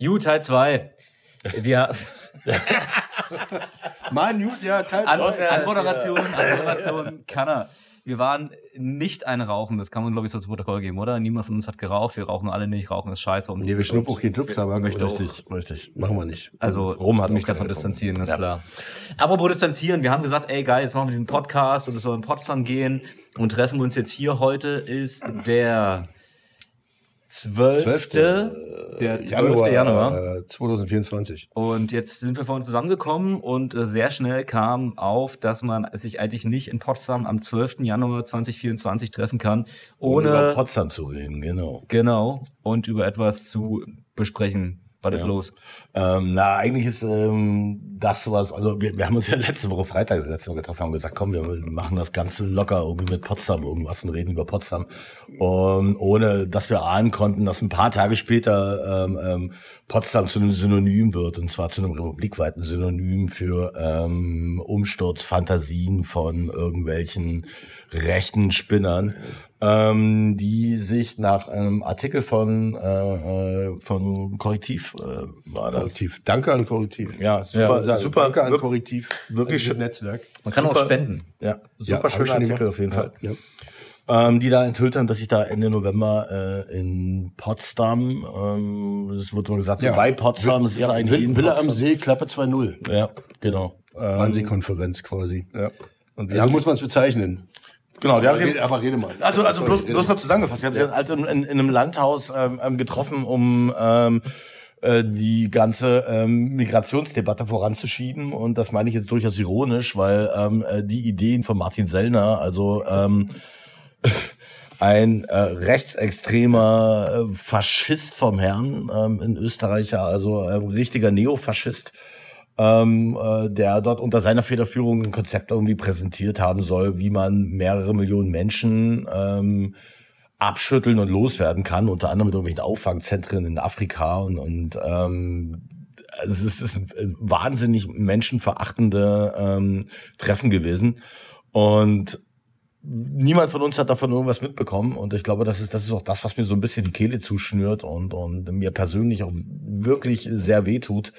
You Teil 2. Wir. Mann, gut, ja, Teil An, zwei. an Moderation, an Moderation kann er. Wir waren nicht ein Rauchen, das kann man, glaube ich, so zu Protokoll geben, oder? Niemand von uns hat geraucht, wir rauchen alle nicht, Rauchen ist scheiße. Und Nee, wir schnuppen auch keinen Tupftabak. Möchte auch. Richtig, richtig. Machen wir nicht. Also Rum hat mich davon distanzieren, ganz getrunken. klar. Apropos distanzieren, wir haben gesagt, ey geil, jetzt machen wir diesen Podcast und es soll in Potsdam gehen und treffen uns jetzt hier. Heute ist der 12. 12. Der 12. Januar. äh, 2024. Und jetzt sind wir vorhin zusammengekommen und äh, sehr schnell kam auf, dass man sich eigentlich nicht in Potsdam am 12. Januar 2024 treffen kann, Um über ohne Potsdam zu reden, genau. genau und über etwas zu besprechen. Was ist Ja. los? Ähm, na, eigentlich ist ähm, das was, also wir, wir haben uns ja letzte Woche Freitag letzte Mal getroffen, haben gesagt, komm, wir machen das Ganze locker irgendwie mit Potsdam irgendwas und reden über Potsdam. Und ohne dass wir ahnen konnten, dass ein paar Tage später ähm, ähm, Potsdam zu einem Synonym wird, und zwar zu einem republikweiten Synonym für ähm, Umsturzfantasien von irgendwelchen rechten Spinnern, ähm, die sich nach einem Artikel von, äh, von Korrektiv äh, war das. Korrektiv. Danke an Korrektiv. Ja, super, Super, super, Danke an wirklich, Korrektiv. wirklich Ein schön. Netzwerk. Man kann auch Super. spenden. ja, Ja, super hab schöner ich Artikel gemacht. auf jeden Fall. Ja. Ähm, die da enthüllt haben, dass sich da Ende November äh, in Potsdam, ähm, es wurde mal gesagt, Ja. bei Potsdam, es ist Ja, eigentlich in Villa am. See, Klappe 2.0. Ja, genau. Ähm, Fernsehkonferenz quasi. ja. Und die Ja, so haben muss man es bezeichnen. Genau, haben Aber sich rede, aber rede mal. Also, also bloß, bloß mal. zusammengefasst. Ich habe sich halt in, in, in einem Landhaus ähm, ähm, getroffen, um ähm, äh, die ganze ähm, Migrationsdebatte voranzuschieben. Und das meine ich jetzt durchaus ironisch, weil ähm, äh, die Ideen von Martin Sellner, also ähm, ein äh, rechtsextremer äh, Faschist vom Herrn ähm, in Österreich, ja, also äh, richtiger Neofaschist, ähm, äh, der dort unter seiner Federführung ein Konzept irgendwie präsentiert haben soll, wie man mehrere Millionen Menschen ähm, abschütteln und loswerden kann, unter anderem mit irgendwelchen Auffangzentren in Afrika und, und ähm, also es ist, es ist ein wahnsinnig menschenverachtende ähm, Treffen gewesen. Und niemand von uns hat davon irgendwas mitbekommen. Und ich glaube, das ist das ist auch das, was mir so ein bisschen die Kehle zuschnürt und und mir persönlich auch wirklich sehr wehtut,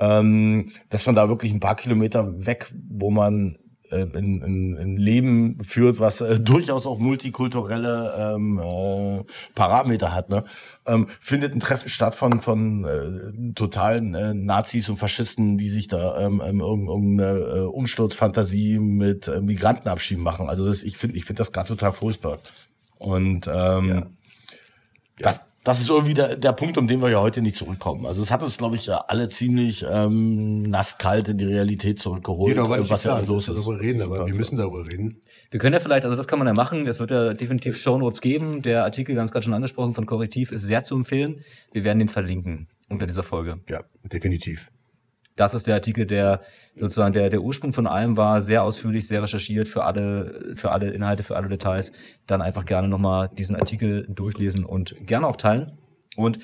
ähm, dass man da wirklich ein paar Kilometer weg, wo man äh, ein, ein, ein Leben führt, was äh, durchaus auch multikulturelle ähm, äh, Parameter hat, ne? ähm, findet ein Treffen statt von von äh, totalen äh, Nazis und Faschisten, die sich da ähm, ähm, irgend- irgendeine äh, Umsturzfantasie mit äh, Migrantenabschieben machen. Also das, ich finde ich finde das gerade total furchtbar. Und ähm, das, das ist irgendwie der, der Punkt, um den wir ja heute nicht zurückkommen. Also es hat uns, glaube ich, ja alle ziemlich ähm, nasskalt in die Realität zurückgeholt, war äh, was ja alles los ist. wir darüber reden, aber wir müssen darüber reden. Wir können ja vielleicht, also das kann man ja machen, es wird ja definitiv Shownotes geben. Der Artikel, wir haben es gerade schon angesprochen, von Korrektiv ist sehr zu empfehlen. Wir werden den verlinken unter dieser Folge. Ja, definitiv. Das ist der Artikel, der sozusagen der, der Ursprung von allem war, sehr ausführlich, sehr recherchiert für alle, für alle Inhalte, für alle Details. Dann einfach gerne nochmal diesen Artikel durchlesen und gerne auch teilen. Und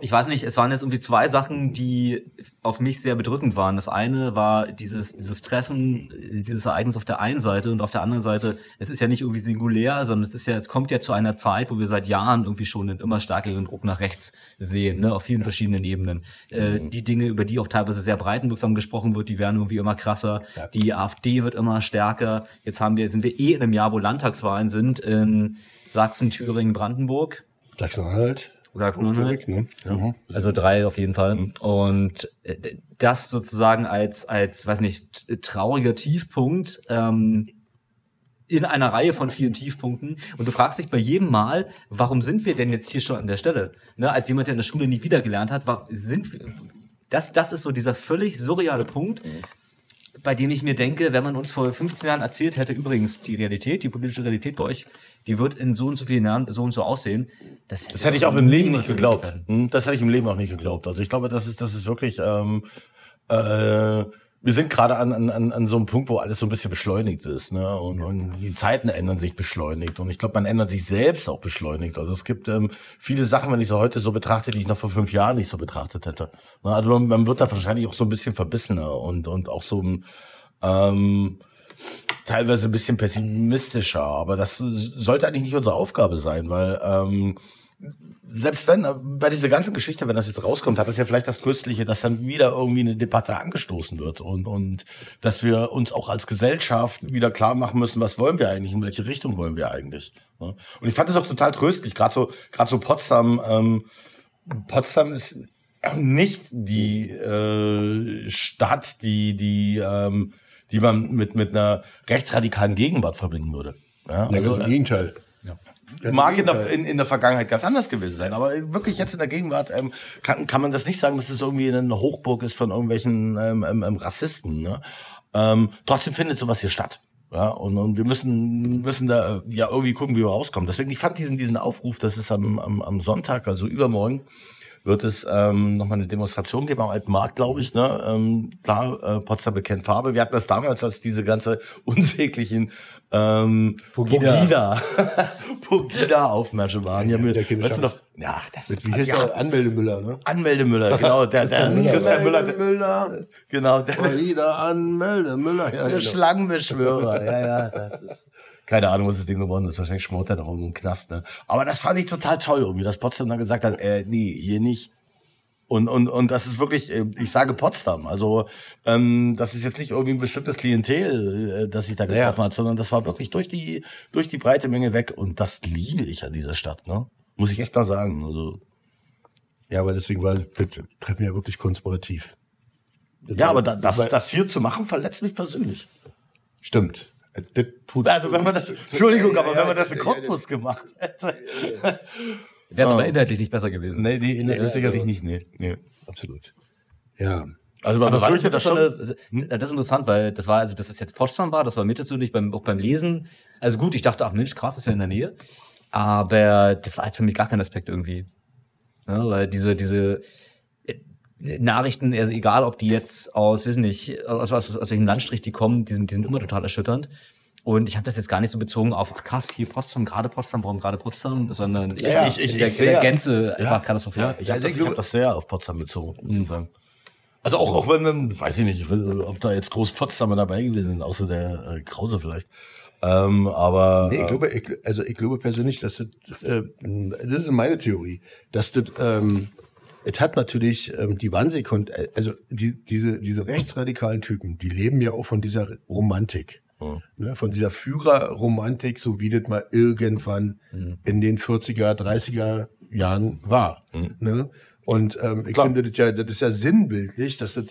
ich weiß nicht, es waren jetzt irgendwie zwei Sachen, die auf mich sehr bedrückend waren. Das eine war dieses, dieses Treffen, dieses Ereignis auf der einen Seite und auf der anderen Seite, es ist ja nicht irgendwie singulär, sondern es ist ja, es kommt ja zu einer Zeit, wo wir seit Jahren irgendwie schon einen immer stärkeren Druck nach rechts sehen, ne, auf vielen verschiedenen Ebenen. Äh, die Dinge, über die auch teilweise sehr breitenwirksam gesprochen wird, die werden irgendwie immer krasser. Ja. Die AfD wird immer stärker. Jetzt haben wir, sind wir eh in einem Jahr, wo Landtagswahlen sind in Sachsen, Thüringen, Brandenburg. Sachsen-Anhalt. Sachsen-Anhalt. Ne? Ja. Also drei auf jeden Fall. Und äh, das sozusagen als, als, weiß nicht, trauriger Tiefpunkt ähm, in einer Reihe von vielen Tiefpunkten. Und du fragst dich bei jedem Mal, warum sind wir denn jetzt hier schon an der Stelle? Ne, als jemand, der in der Schule nie wieder gelernt hat, war, sind wir, das, das ist so dieser völlig surreale Punkt, bei dem ich mir denke, wenn man uns vor 15 Jahren erzählt hätte, übrigens, die Realität, die politische Realität bei euch, die wird in so und so vielen Jahren so und so aussehen. Das, Das hätte ich auch im Leben nicht geglaubt. Hm, Das hätte ich im Leben auch nicht geglaubt. Also ich glaube, das ist, das ist wirklich, ähm, äh, wir sind gerade an, an, an so einem Punkt, wo alles so ein bisschen beschleunigt ist, ne? Und, und die Zeiten ändern sich beschleunigt. Und ich glaube, man ändert sich selbst auch beschleunigt. Also es gibt ähm, viele Sachen, wenn ich so heute so betrachte, die ich noch vor fünf Jahren nicht so betrachtet hätte. Ne? Also man, man wird da wahrscheinlich auch so ein bisschen verbissener und, und auch so ähm, teilweise ein bisschen pessimistischer. Aber das sollte eigentlich nicht unsere Aufgabe sein, weil ähm, selbst wenn, äh, bei dieser ganzen Geschichte, wenn das jetzt rauskommt, hat das ja vielleicht das Köstliche, dass dann wieder irgendwie eine Debatte angestoßen wird und, und dass wir uns auch als Gesellschaft wieder klar machen müssen, was wollen wir eigentlich, in welche Richtung wollen wir eigentlich. ne? Und ich fand das auch total tröstlich, gerade so, gerade so Potsdam, ähm, Potsdam ist nicht die äh, Stadt, die, die, ähm, die man mit, mit einer rechtsradikalen Gegenwart verbinden würde. Ja, Ja, also, ganz im Gegenteil. Ganz mag in der, in, in der Vergangenheit ganz anders gewesen sein, aber wirklich jetzt in der Gegenwart ähm, kann, kann man das nicht sagen, dass es irgendwie eine Hochburg ist von irgendwelchen ähm, ähm, ähm, Rassisten. Ne? Ähm, trotzdem findet sowas hier statt. Ja, und, und wir müssen, müssen da äh, ja irgendwie gucken, wie wir rauskommen. Deswegen, ich fand diesen, diesen Aufruf, dass es am, am, am Sonntag, also übermorgen, wird es ähm, nochmal eine Demonstration geben am Alten Markt, glaube ich. Ne? Ähm, klar, äh, Potsdam bekennt Farbe. Wir hatten das damals, als diese ganze unsäglichen ähm, Pogida. Pogida, Pogida-Aufmärsche waren. Ja, mit, der weißt du noch? Ja, das Mit, wie heißt ja, der? Anmeldemüller, ne? Anmeldemüller, genau. Der, der, Müller. Christian Müller, der, Müller. genau. Der, der, Wieder Anmeldemüller. Ja, der genau. Schlangenbeschwörer. Ja, ja, das ist. Keine Ahnung, was das Ding geworden ist. Wahrscheinlich schmort er noch irgendwo im Knast, ne? Aber das fand ich total toll, irgendwie, dass Potsdam dann gesagt hat, äh, nee, hier nicht. Und, und, und das ist wirklich, äh, ich sage Potsdam. Also, ähm, das ist jetzt nicht irgendwie ein bestimmtes Klientel, äh, das sich da getroffen hat, sondern das war wirklich durch die, durch die breite Menge weg. Und das liebe ich an dieser Stadt, ne? Muss ich echt mal sagen. Also, Ja, aber deswegen war das Treffen ja wirklich konspirativ. Das ja, war- aber da, das, das hier zu machen, verletzt mich persönlich. Stimmt. Das tut, Also, wenn man das, Entschuldigung, Ja, aber ja, wenn man das in ja, ja, Cottbus gemacht hätte. Wäre es aber inhaltlich nicht besser gewesen. Nee, nee, nee, Ja, sicherlich also- nicht, nee. nee. Absolut. Ja. Also man Aber war das, befürchtet das das, schon. eine, das ist interessant, weil das war, also dass es jetzt Potsdam war, das war mir persönlich beim, auch beim Lesen. Also gut, ich dachte, ach Mensch, krass, ist ja in der Nähe. Aber das war jetzt für mich gar kein Aspekt irgendwie. Ja, weil diese, diese äh, Nachrichten, also egal ob die jetzt aus, wissen nicht, aus, aus, aus welchem Landstrich die kommen, die sind, die sind immer total erschütternd. Und ich habe das jetzt gar nicht so bezogen auf, ach krass, hier Potsdam, gerade Potsdam, warum gerade Potsdam, sondern Ja, ich, ich- der, ich in der Gänze einfach Ja, katastrophal. ich habe Ja, das, ich ich hab das sehr auf Potsdam bezogen, muss ich sagen. Also auch, auch wenn, man- weiß ich nicht, ich ob da jetzt groß Potsdamer dabei gewesen sind, außer der äh, Krause vielleicht. Ähm, aber Nee, ich glaube, ich, also ich glaube persönlich, dass das, äh, das ist meine Theorie, dass das, ähm, es hat natürlich ähm, die Wannsee, also die, diese, diese rechtsradikalen Typen, die leben ja auch von dieser Romantik. Ja. Ne, von dieser Führerromantik, so wie das mal irgendwann Mhm. in den 40er, 30er Jahren war. Mhm. Ne? Und ähm, ich Klar. finde das ja, das ist ja sinnbildlich, dass das,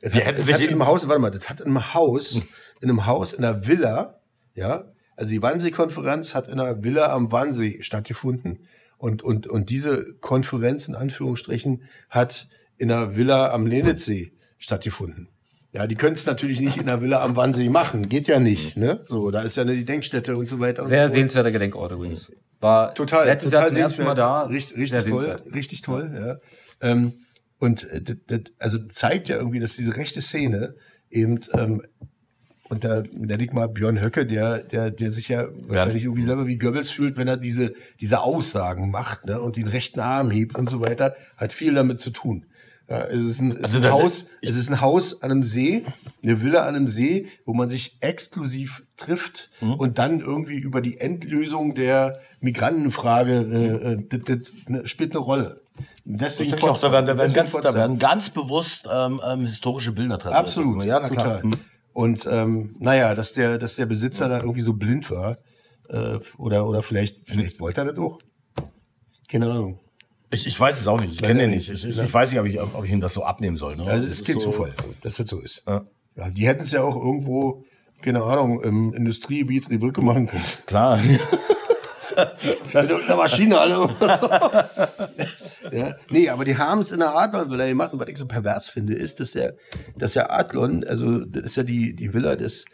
es Wir hat, hätten es sich hat in in- einem Haus, warte mal, das hat in einem Haus, in einem Haus, in einer Villa, ja, also die Wannsee-Konferenz hat in einer Villa am Wannsee stattgefunden. Und, und, und diese Konferenz in Anführungsstrichen hat in einer Villa am Lenitzsee stattgefunden. Ja, die können es natürlich nicht in einer Villa am Wannsee machen. Geht ja nicht, ne? So, da ist ja eine Gedenkstätte und so weiter. und Sehr so sehenswerter Gedenkort übrigens. War Total. letztes total Jahr zum ersten Mal da. Richtig, richtig toll. Richtig toll, ja. Ähm, und äh, das, das, also zeigt ja irgendwie, dass diese rechte Szene eben, ähm, und da nenne ich mal Björn Höcke, der, der, der sich ja wahrscheinlich irgendwie selber wie Goebbels fühlt, wenn er diese, diese Aussagen macht ne, und den rechten Arm hebt und so weiter, hat viel damit zu tun. Ja, es ist ein, Also ist ein Haus, es ist ein Haus an einem See, eine Villa an einem See, wo man sich exklusiv trifft Mhm. und dann irgendwie über die Endlösung der Migrantenfrage äh, äh, das, das ne, spielt eine Rolle. Deswegen Ich auch, da werden, da werden, ganz, da werden ganz bewusst ähm, ähm, historische Bilder dran. Absolut, Ja, na klar. total. Hm. Und ähm, naja, dass der, dass der Besitzer da irgendwie so blind war, äh, oder, oder vielleicht, vielleicht wollte er das auch. Keine Ahnung. Ich, ich weiß es auch nicht. Ich kenne den nicht. Ich, ich, ich weiß nicht, ob ich, ob ich ihm das so abnehmen soll. Ne? Also Das ist klingt so- Zufall, dass das so ist. Ja. Ja, die hätten es ja auch irgendwo, keine Ahnung, im Industriegebiet die Brücke machen können. Klar. Mit einer Maschine, hallo. ja, nee, aber die haben es in der Adlon-Villa gemacht. Und was ich so pervers finde, ist, dass der, dass der Adlon, also das ist ja die, die Villa des,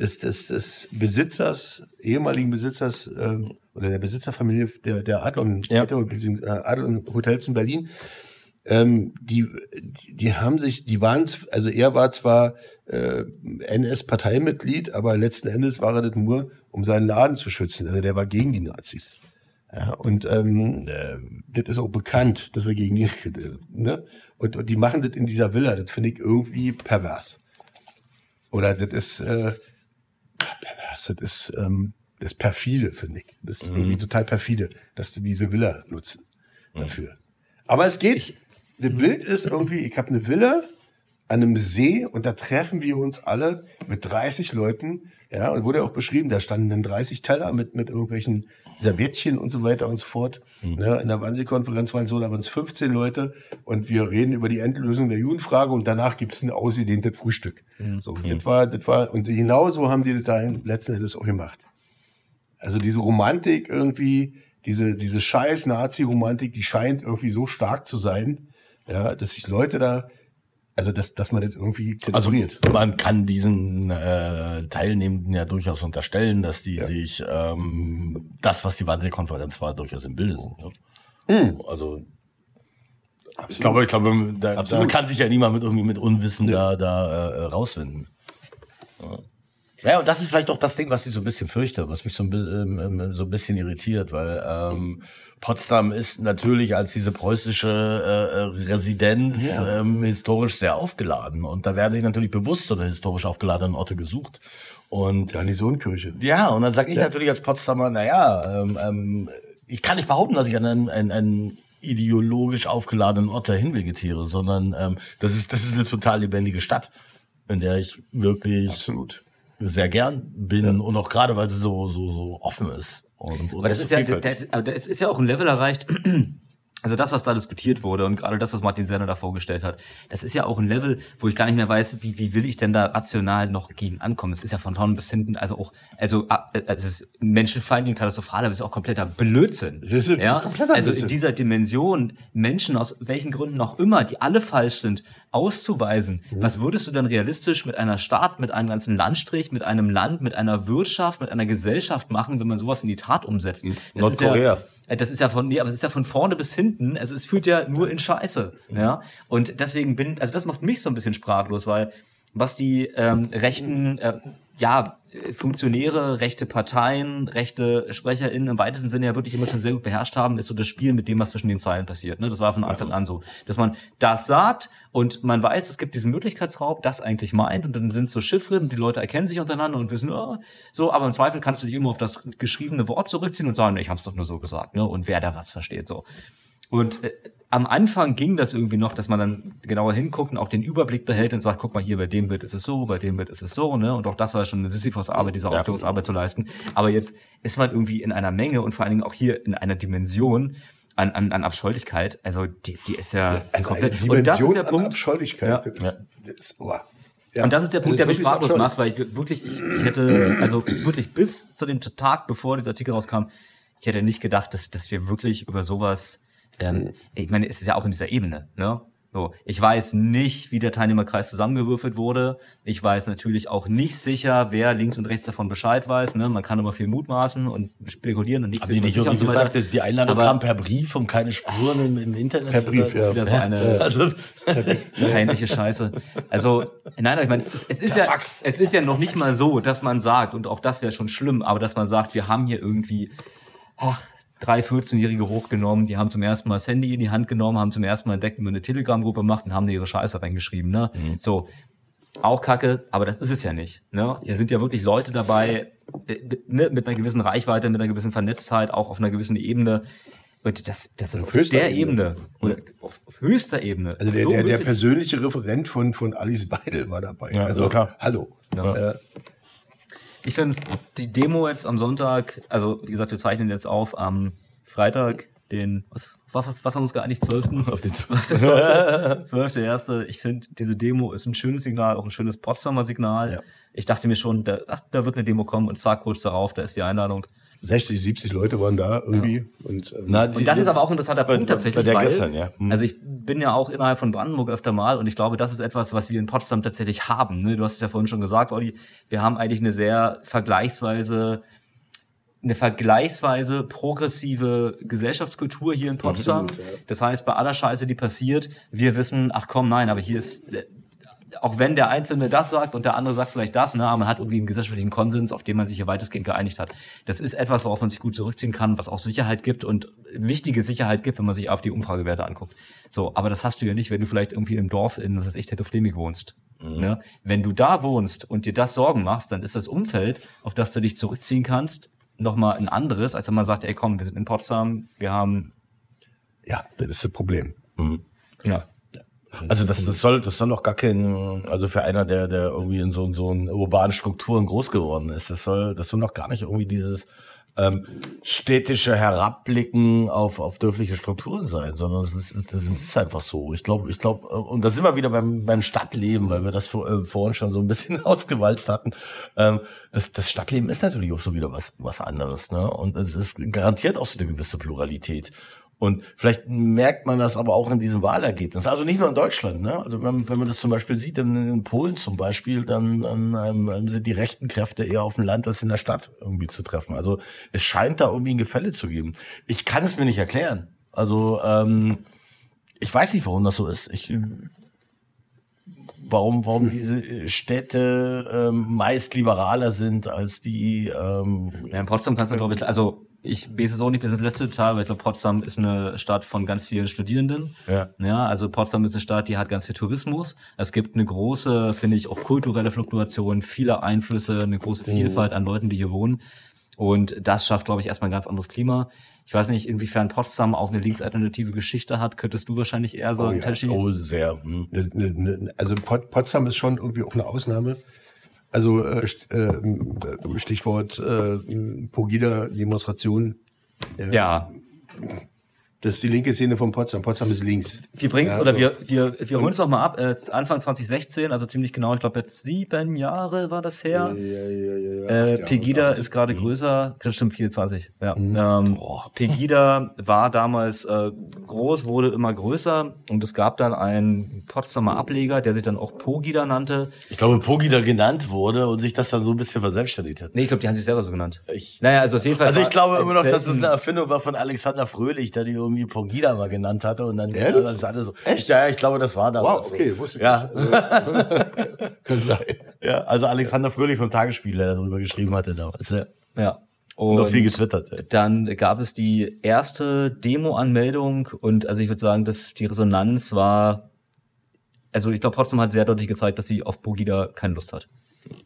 des, des, des Besitzers, ehemaligen Besitzers ähm, oder der Besitzerfamilie der, der Adlon, Ja. äh, Adlon Hotels in Berlin. Ähm, die, die, haben sich, die waren, also er war zwar äh, NS-Parteimitglied, aber letzten Endes war er das nur, um seinen Laden zu schützen. Also der war gegen die Nazis. Ja, und ähm, äh, das ist auch bekannt, dass er gegen die, ne? Und, und die machen das in dieser Villa. Das finde ich irgendwie pervers. Oder das ist äh, pervers. Das ist, ähm, Das ist perfide, finde ich. Das ist irgendwie total perfide, dass sie diese Villa nutzen dafür. Aber es geht. das Bild ist irgendwie, ich habe eine Villa an einem See und da treffen wir uns alle mit 30 Leuten. Ja, und wurde auch beschrieben, da standen dann 30 Teller mit, mit irgendwelchen Serviettchen und so weiter und so fort. Ja, in der Wannsee-Konferenz waren es so, da waren es 15 Leute und wir reden über die Endlösung der Judenfrage und danach gibt es ein ausgedehntes Frühstück. So, das war, das war, und genauso haben die das da letzten Endes auch gemacht. Also diese Romantik irgendwie, diese, diese scheiß Nazi-Romantik, die scheint irgendwie so stark zu sein, ja, dass sich Leute da, also dass, dass man das irgendwie Also zelebriert. man kann diesen äh, Teilnehmenden ja durchaus unterstellen, dass die Ja. sich ähm, das, was die Wannsee-Konferenz war, durchaus im Bilde sind. Ne? Also ich glaube, ich glaube, da, da Absolut. kann sich ja niemand mit irgendwie mit Unwissen da, da äh, rausfinden. Ja. Ja, und das ist vielleicht auch das Ding, was ich so ein bisschen fürchte, was mich so ein, ähm, ähm, so ein bisschen irritiert, weil ähm, Potsdam ist natürlich als diese preußische äh, äh, Residenz Ja. ähm, historisch sehr aufgeladen. Und da werden sich natürlich bewusst so eine historisch aufgeladenen Orte gesucht. Und Garnisonkirche. ja, und dann sage ich natürlich als Potsdamer, naja, ähm, ähm, ich kann nicht behaupten, dass ich an einen, einen, einen ideologisch aufgeladenen Ort dahin vegetiere, sondern ähm, das, ist, das ist eine total lebendige Stadt, in der ich wirklich Absolut. Sehr gern bin und auch gerade, weil sie so, so, so offen ist. Und, und Aber das ist ja, das, aber das ist ja auch ein Level erreicht. Also das, was da diskutiert wurde und gerade das, was Martin Senner da vorgestellt hat, das ist ja auch ein Level, wo ich gar nicht mehr weiß, wie, wie will ich denn da rational noch gegen ankommen. Es ist ja von vorn bis hinten, also auch, also äh, es ist menschenfeindlich und katastrophal, aber es ist auch kompletter Blödsinn. Das ist ja? kompletter Also in Blödsinn. dieser Dimension Menschen aus welchen Gründen auch immer, die alle falsch sind, auszuweisen. Mhm. Was würdest du denn realistisch mit einer Stadt, mit einem ganzen Landstrich, mit einem Land, mit einer Wirtschaft, mit einer Gesellschaft machen, wenn man sowas in die Tat umsetzt? Das ist Nordkorea. Äh, das ist ja von, nee, aber es ist ja von vorne bis hinten. Also es führt ja nur in Scheiße. Ja. Und deswegen bin, also das macht mich so ein bisschen sprachlos, weil was die ähm, rechten, äh, ja, äh, Funktionäre, rechte Parteien, rechte SprecherInnen im weitesten Sinne ja wirklich immer schon sehr gut beherrscht haben, ist so das Spiel mit dem, was zwischen den Zeilen passiert. Ne? Das war von Anfang an so, dass man das sagt und man weiß, es gibt diesen Möglichkeitsraum, das eigentlich meint und dann sind es so Chiffren und die Leute erkennen sich untereinander und wissen, oh, so, aber im Zweifel kannst du dich immer auf das geschriebene Wort zurückziehen und sagen, ich habe es doch nur so gesagt, ne? Und wer da was versteht, so. Und äh, am Anfang ging das irgendwie noch, dass man dann genauer hinguckt und auch den Überblick behält und sagt, guck mal hier, bei dem wird ist es so, bei dem wird ist es so, ne? Und auch das war schon eine Sisyphos-Arbeit, diese Aufklärungsarbeit zu leisten. Aber jetzt ist man irgendwie in einer Menge und vor allen Dingen auch hier in einer Dimension an, an, an Abscheulichkeit. Also die, die ist ja Also komplett. Und das ist der Punkt. Abscheulichkeit. Ja. Das, das oh. Ja. Und das ist der Punkt, der Das mich sprachlos macht, weil ich wirklich, ich, ich hätte, also wirklich bis zu dem Tag, bevor dieser Artikel rauskam, ich hätte nicht gedacht, dass, dass wir wirklich über sowas, ähm, ich meine, es ist ja auch in dieser Ebene, ne? So, ich weiß nicht, wie der Teilnehmerkreis zusammengewürfelt wurde. Ich weiß natürlich auch nicht sicher, wer links und rechts davon Bescheid weiß. Ne? Man kann immer viel mutmaßen und spekulieren und nicht Haben die nicht irgendwie und so gesagt, dass die Einladung Aber- kam per Brief und keine Spuren im, im Internet? Per Brief, ja. Wieder so eine, Also, peinliche Scheiße. Also, nein, aber ich meine, es ist, es ist ja, Fax. es ist ja noch nicht mal so, dass man sagt, und auch das wäre schon schlimm, aber dass man sagt, wir haben hier irgendwie, ach, drei 14-Jährige hochgenommen, die haben zum ersten Mal das Handy in die Hand genommen, haben zum ersten Mal entdeckt, wie man eine Telegram-Gruppe macht und haben da ihre Scheiße reingeschrieben, ne? So. Auch kacke, aber das ist es ja nicht. Ne? Hier sind ja wirklich Leute dabei, äh, ne, mit einer gewissen Reichweite, mit einer gewissen Vernetztheit, auch auf einer gewissen Ebene. Und das, das ist Auf auf, höchster der Ebene. Ebene, oder auf, auf höchster Ebene. Also der, so der, der persönliche Referent von, von Alice Beidel war dabei. Ja, also, klar. hallo. Ja. Äh, Ich finde die Demo jetzt am Sonntag, also wie gesagt, wir zeichnen jetzt auf am Freitag, den, was, was, was haben wir uns geeinigt, 12. Auf den 12. 12. erste. Ich finde, diese Demo ist ein schönes Signal, auch ein schönes Potsdamer Signal. Ja. Ich dachte mir schon, da, da wird eine Demo kommen und zack, kurz darauf, da ist die Einladung. 60, 70 Leute waren da irgendwie. Und, ähm, Na, die- Und das ist aber auch ein interessanter bei- Punkt tatsächlich. Bei der weil, gestern, ja. Hm. Also ich bin ja auch innerhalb von Brandenburg öfter mal und ich glaube, das ist etwas, was wir in Potsdam tatsächlich haben. Ne? Du hast es ja vorhin schon gesagt, Olli, wir haben eigentlich eine sehr vergleichsweise eine vergleichsweise progressive Gesellschaftskultur hier in Potsdam. Absolut, ja. Das heißt, bei aller Scheiße, die passiert, wir wissen, ach komm, nein, aber hier ist, auch wenn der Einzelne das sagt und der andere sagt vielleicht das, ne, aber man hat irgendwie einen gesellschaftlichen Konsens, auf den man sich hier weitestgehend geeinigt hat. Das ist etwas, worauf man sich gut zurückziehen kann, was auch Sicherheit gibt und wichtige Sicherheit gibt, wenn man sich auf die Umfragewerte anguckt. So, aber das hast du ja nicht, wenn du vielleicht irgendwie im Dorf in, was weiß ich, Tettofleming wohnst. Ne? Wenn du da wohnst und dir das Sorgen machst, dann ist das Umfeld, auf das du dich zurückziehen kannst, nochmal ein anderes, als wenn man sagt, ey komm, wir sind in Potsdam, wir haben Ja, das ist das Problem. ja, Also das, das soll, das soll doch gar kein, also für einer, der, der irgendwie in so, so urbanen Strukturen groß geworden ist, das soll, das soll doch gar nicht irgendwie dieses ähm, städtische Herabblicken auf, auf dörfliche Strukturen sein, sondern das ist, das ist einfach so. Ich glaube, ich glaube, und da sind wir wieder beim, beim Stadtleben, weil wir das vor, äh, vorhin schon so ein bisschen ausgewalzt hatten. Ähm, das, das Stadtleben ist natürlich auch so wieder was, was anderes, ne? Und es ist garantiert auch so eine gewisse Pluralität. Und vielleicht merkt man das aber auch in diesem Wahlergebnis. Also nicht nur in Deutschland. Ne? Also wenn, wenn man das zum Beispiel sieht, in, in Polen zum Beispiel, dann, dann ähm, sind die rechten Kräfte eher auf dem Land als in der Stadt irgendwie zu treffen. Also es scheint da irgendwie ein Gefälle zu geben. Ich kann es mir nicht erklären. Also ähm, ich weiß nicht, warum das so ist. Ich, warum, warum diese Städte ähm, meist liberaler sind als die ähm, Ja, in Potsdam kannst du, glaube ich, also ich weiß es auch nicht bis ins letzte Detail, aber ich glaube, Potsdam ist eine Stadt von ganz vielen Studierenden. ja. Ja, also Potsdam ist eine Stadt, die hat ganz viel Tourismus. Es gibt eine große, finde ich, auch kulturelle Fluktuation, viele Einflüsse, eine große Vielfalt an Leuten, die hier wohnen. Und das schafft, glaube ich, erstmal ein ganz anderes Klima. Ich weiß nicht, inwiefern Potsdam auch eine linksalternative Geschichte hat, könntest du wahrscheinlich eher Oh sagen, ja. Teschi. Oh, sehr. Hm. Also Pot- Potsdam ist schon irgendwie auch eine Ausnahme. Also äh, äh, Stichwort äh, Pogida-Demonstration. Ja, Das ist die linke Szene von Potsdam. Potsdam ist links. wir bringen's Ja, oder so. wir, wir, wir holen es noch mal ab. Äh, Anfang 2016, also ziemlich genau, ich glaube jetzt sieben Jahre war das her. Ja, ja, Äh. Pegida ist gerade größer, das stimmt 24. Ja. Mhm. Ähm, Pegida war damals äh, groß, wurde immer größer und es gab dann einen Potsdamer Ableger, der sich dann auch Pogida nannte. Ich glaube, Pogi da genannt wurde und sich das dann so ein bisschen verselbstständigt hat. Nee, ich glaube, die haben sich selber so genannt. Ich, Naja, also auf jeden Fall. also ich glaube immer noch, dass es selten- eine Erfindung war von Alexander Fröhlich, der die irgendwie Pongida mal genannt hatte und dann Ehrlich? das alle so. Echt? Ja, ja, ich glaube, das war damals. Wow, okay, so. wusste ich Ja. nicht. Kann sein. ja, also Alexander Fröhlich vom Tagesspiel, der darüber geschrieben hatte damals. Ja. Ja. Und noch viel getwittert. ja. dann gab es die erste Demo-Anmeldung und also ich würde sagen, dass die Resonanz war, also ich glaube, Potsdam hat sehr deutlich gezeigt, dass sie auf Pogida keine Lust hat.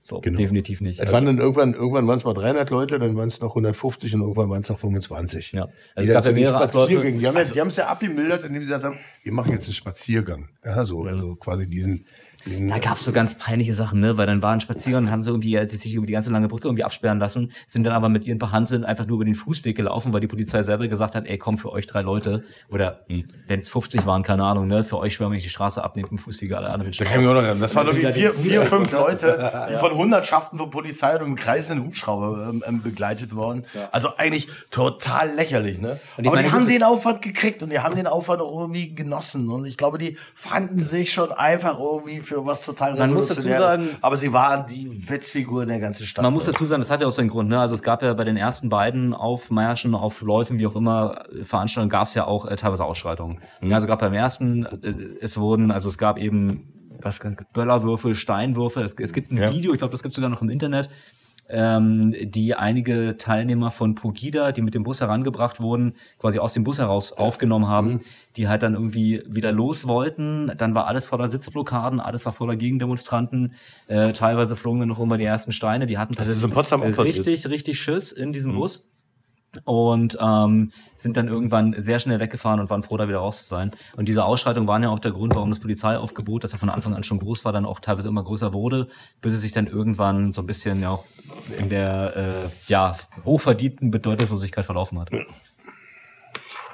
So, Genau. definitiv nicht. Es waren dann irgendwann, irgendwann waren es mal 300 Leute, dann waren es noch 150 und irgendwann waren es noch 25. Ja. Also es gab ja mehrere Abläufe. Spaziergängen. Die haben es die haben's ja abgemildert, indem sie gesagt haben, wir machen jetzt einen Spaziergang. Ja, so, also quasi diesen. Da gab es so ganz peinliche Sachen, ne? Weil dann waren Spaziergänger und haben sie irgendwie als sie sich über die ganze lange Brücke irgendwie absperren lassen, sind dann aber mit ihren paar Hanseln einfach nur über den Fußweg gelaufen, weil die Polizei selber gesagt hat, ey, komm, für euch drei Leute, oder wenn es 50 waren, keine Ahnung, ne? Für euch schwärme ich die Straße ab, nehmt den Fußweg alle anderen. Da kann ich noch. Das waren irgendwie ja vier, vier, fünf Leute, die von Hundertschaften von Polizei und im Kreis in Hubschrauber ähm, ähm, begleitet worden. Also eigentlich total lächerlich, ne? Und Aber meine, die haben den Aufwand gekriegt und die haben den Aufwand auch irgendwie genossen. Und ich glaube, die fanden sich schon einfach irgendwie für was total Man muss dazu sagen- aber sie waren die Witzfigur in der ganzen Stadt. Man muss dazu sagen, das hat ja auch seinen Grund. Ne? Also es gab ja bei den ersten beiden Aufmärschen, Aufläufen, wie auch immer, Veranstaltungen, gab es ja auch äh, teilweise Ausschreitungen. Ja, also gab beim ersten, äh, es wurden, also es gab eben was Böllerwürfel, Steinwürfe. Es, es gibt ein Ja. Video, ich glaube, das gibt es sogar noch im Internet, ähm, die einige Teilnehmer von Pogida, die mit dem Bus herangebracht wurden, quasi aus dem Bus heraus aufgenommen haben, die halt dann irgendwie wieder los wollten. Dann war alles voller Sitzblockaden, alles war voller Gegendemonstranten. Äh, teilweise flogen dann noch immer die ersten Steine. Die hatten Das ist in Potsdam richtig, richtig Schiss in diesem Bus. Und ähm, sind dann irgendwann sehr schnell weggefahren und waren froh, da wieder raus zu sein. Und diese Ausschreitungen waren ja auch der Grund, warum das Polizeiaufgebot, das ja von Anfang an schon groß war, dann auch teilweise immer größer wurde, bis es sich dann irgendwann so ein bisschen ja auch in der äh, ja, hochverdienten Bedeutungslosigkeit verlaufen hat.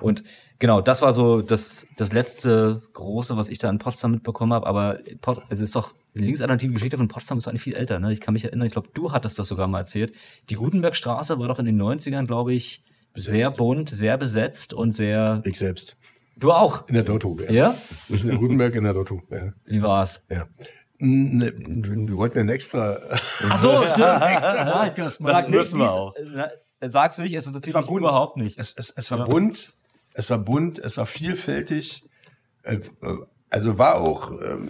Und genau, das war so das, das letzte große, was ich da in Potsdam mitbekommen habe. Aber Pot, es ist doch, die linksalternative Geschichte von Potsdam ist eigentlich viel älter. Ne? Ich kann mich erinnern, ich glaube, du hattest das sogar mal erzählt. Die Gutenbergstraße war doch in den 90ern, glaube ich, sehr bunt, sehr besetzt und sehr. Ich selbst. Du auch. In der Dotto. Ja? Nicht in der Gutenberg, in der Dotto. Ja. Wie war's? ja. Ne, wir wollten ein extra. Ach so, stimmt. Sag nicht, müssen wir auch. Sag's nicht, es interessiert mich überhaupt nicht. Es, es, es war Ja. bunt, es war bunt, es war vielfältig. Äh, äh, Also war auch, ähm,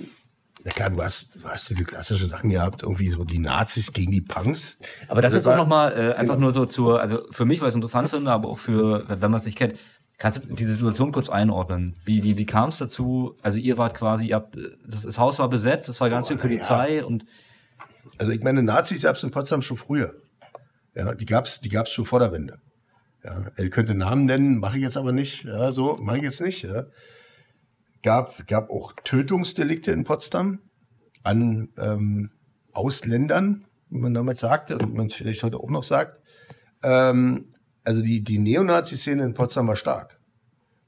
ja klar, du hast, du hast diese klassischen Sachen gehabt, irgendwie so die Nazis gegen die Punks. Aber das Also ist auch war- nochmal äh, einfach genau. nur so zur, also für mich, weil ich es interessant finde, aber auch für, wenn man es nicht kennt, kannst du diese Situation kurz einordnen? Wie, wie, wie kam es dazu? Also ihr wart quasi, ihr habt, das, das Haus war besetzt, es war ganz Oh, viel na ja. Polizei und Also ich meine, Nazis gab es in Potsdam schon früher. Ja, die gab's, die gab's schon vor der Wende. Ja, er könnte Namen nennen, mache ich jetzt aber nicht. Ja, so mache ich jetzt nicht. Ja. Gab, gab auch Tötungsdelikte in Potsdam an ähm, Ausländern, wie man damals sagte und man es vielleicht heute auch noch sagt. Ähm, also die, die Neonazi-Szene in Potsdam war stark.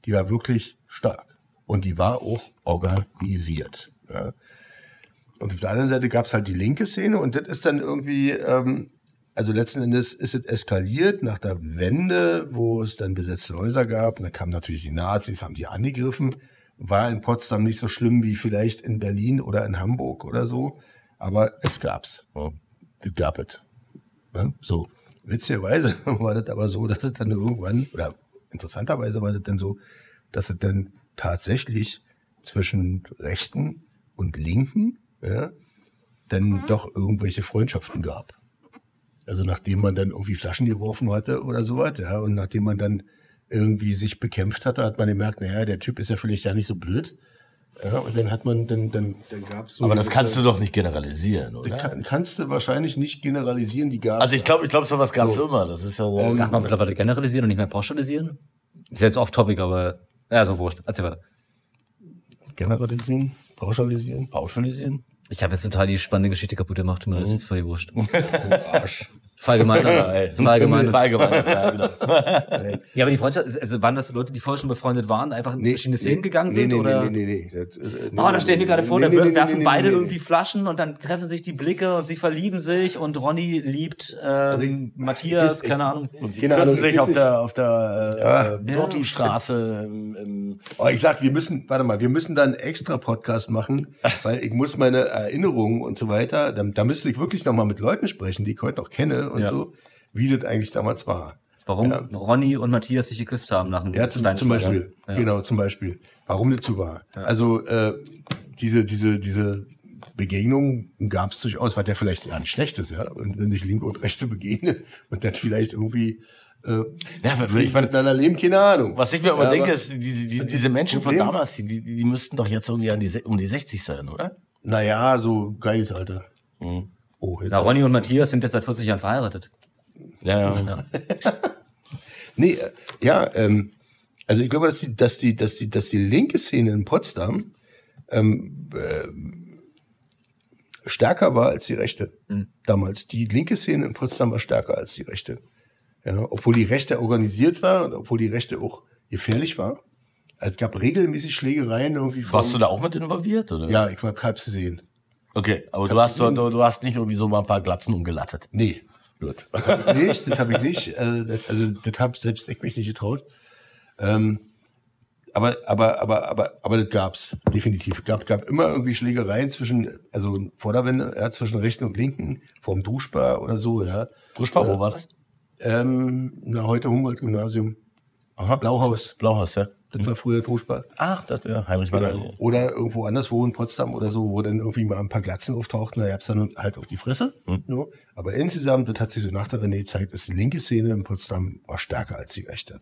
Die war wirklich stark. Und die war auch organisiert. Ja. Und auf der anderen Seite gab es halt die linke Szene und das ist dann irgendwie, ähm, also letzten Endes ist es eskaliert nach der Wende, wo es dann besetzte Häuser gab. Und da kamen natürlich die Nazis, haben die angegriffen. War in Potsdam nicht so schlimm wie vielleicht in Berlin oder in Hamburg oder so. Aber es gab's. Ja, gab es. Ja, so. Witzigerweise war das aber so, dass es dann irgendwann, oder interessanterweise war das dann so, dass es dann tatsächlich zwischen Rechten und Linken ja, dann mhm. doch irgendwelche Freundschaften gab. Also nachdem man dann irgendwie Flaschen geworfen hatte oder so was, ja, und nachdem man dann irgendwie sich bekämpft hatte, hat man gemerkt, naja, der Typ ist ja vielleicht ja nicht so blöd. Ja, und dann hat man, dann, dann, dann gab es so. Aber das kannst du doch nicht generalisieren, oder? Kann, kannst du wahrscheinlich nicht generalisieren, die gab Also ich glaube, ich glaube, sowas gab es so. immer. Das ist ja so. Sag mal mittlerweile generalisieren und nicht mehr pauschalisieren? Ist jetzt off-topic, aber ja, so wurscht. Erzähl weiter. Generalisieren? Pauschalisieren? Pauschalisieren? Ich habe jetzt total die spannende Geschichte kaputt gemacht. Mir mhm. ist voll wurscht. Oh, Arsch. Verallgemeiner. Verallgemeiner. Verallgemeiner. Ja, genau. ja, aber die Freundschaft, also waren das Leute, die vorher schon befreundet waren, einfach in nee, verschiedene Szenen nee, gegangen sind? Nee, nee, oder? nee, nee, nee, das, äh, nee. Oh, da stellen wir gerade vor, nee, da nee, werfen beide irgendwie Flaschen und dann treffen sich die Blicke und sie verlieben sich und Ronny liebt äh, also, Matthias, ich, keine Ahnung. Und sie küssen Ahnung, sich auf der, auf der äh, ja. Im oh, ich sag, wir müssen, warte mal, wir müssen da einen extra Podcast machen, weil ich muss meine Erinnerungen und so weiter, da, da müsste ich wirklich nochmal mit Leuten sprechen, die ich heute noch kenne und ja. so, wie das eigentlich damals war. Warum ja. Ronny und Matthias sich geküsst haben nach dem Ja, zum, zum Beispiel. Ja. Genau, zum Beispiel. Warum das so war. Ja. Also äh, diese, diese, diese Begegnung gab es durchaus, was ja vielleicht gar nicht schlecht ist, ja. Und wenn sich Linke und Rechte begegnen und dann vielleicht irgendwie äh, ja, ich meine, miteinander leben, keine Ahnung. Was ich mir aber ja, denke, ist, die, die, diese Menschen von damals, die, die, die müssten doch jetzt irgendwie an die, um die 60 sein, oder? Naja, so geiles Alter. Mhm. Oh, Na, Ronny und Matthias sind jetzt seit 40 Jahren verheiratet. Ja, ja. ja. nee, äh, ja, ähm, also ich glaube, dass die, dass die, dass die, dass die linke Szene in Potsdam ähm, äh, stärker war als die rechte mhm. damals. Die linke Szene in Potsdam war stärker als die rechte. Ja, obwohl die rechte organisiert war und obwohl die rechte auch gefährlich war. Also es gab regelmäßig Schlägereien irgendwie. Warst du da auch mit involviert, oder? Ja, ich war halb zu sehen. Okay, aber du hast, du, du hast nicht irgendwie so mal ein paar Glatzen umgelattet. Nee. Gut. Das habe ich nicht, das habe ich nicht. Also das, also, das habe selbst ich mich nicht getraut. Ähm, aber, aber, aber, aber, aber das gab's definitiv. Gab, gab immer irgendwie Schlägereien zwischen, also vor der Wende, ja, zwischen Rechten und Linken, vorm Duschbar oder so, ja. Duschbar, wo war das? Ähm, na, heute Humboldt-Gymnasium. Aha. Blauhaus. Blauhaus, ja. Das war früher Toschbad. Ach, das wäre Heinrich Oder, oder irgendwo anderswo in Potsdam oder so, wo dann irgendwie mal ein paar Glatzen auftauchten. Da gab's dann halt auf die Fresse. Hm. So. Aber insgesamt, das hat sich so nach der Wende gezeigt, dass die linke Szene in Potsdam war stärker als die rechte.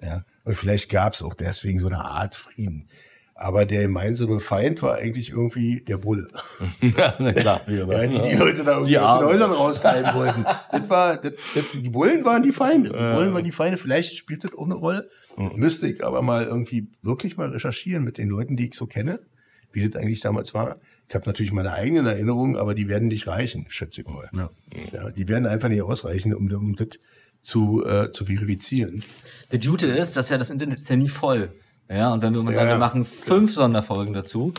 Ja. Und vielleicht gab's auch deswegen so eine Art Frieden. Aber der gemeinsame Feind war eigentlich irgendwie der Bulle. ja, na klar. ja, die die Leute da irgendwie aus den Häusern raustreiben wollten. Das war, das, das, die Bullen waren die Feinde. Die Bullen waren die Feinde. Vielleicht spielt das auch eine Rolle. Mhm. Müsste ich aber mal irgendwie wirklich mal recherchieren mit den Leuten, die ich so kenne, wie das eigentlich damals war. Ich habe natürlich meine eigenen Erinnerungen, aber die werden nicht reichen, schätze ich mal. Ja. ja die werden einfach nicht ausreichen, um, um das zu, äh, zu verifizieren. Der Dude ist, dass ja das Internet ist ja nie voll. Ja, und wenn wir immer sagen, ja, wir machen fünf Sonderfolgen dazu,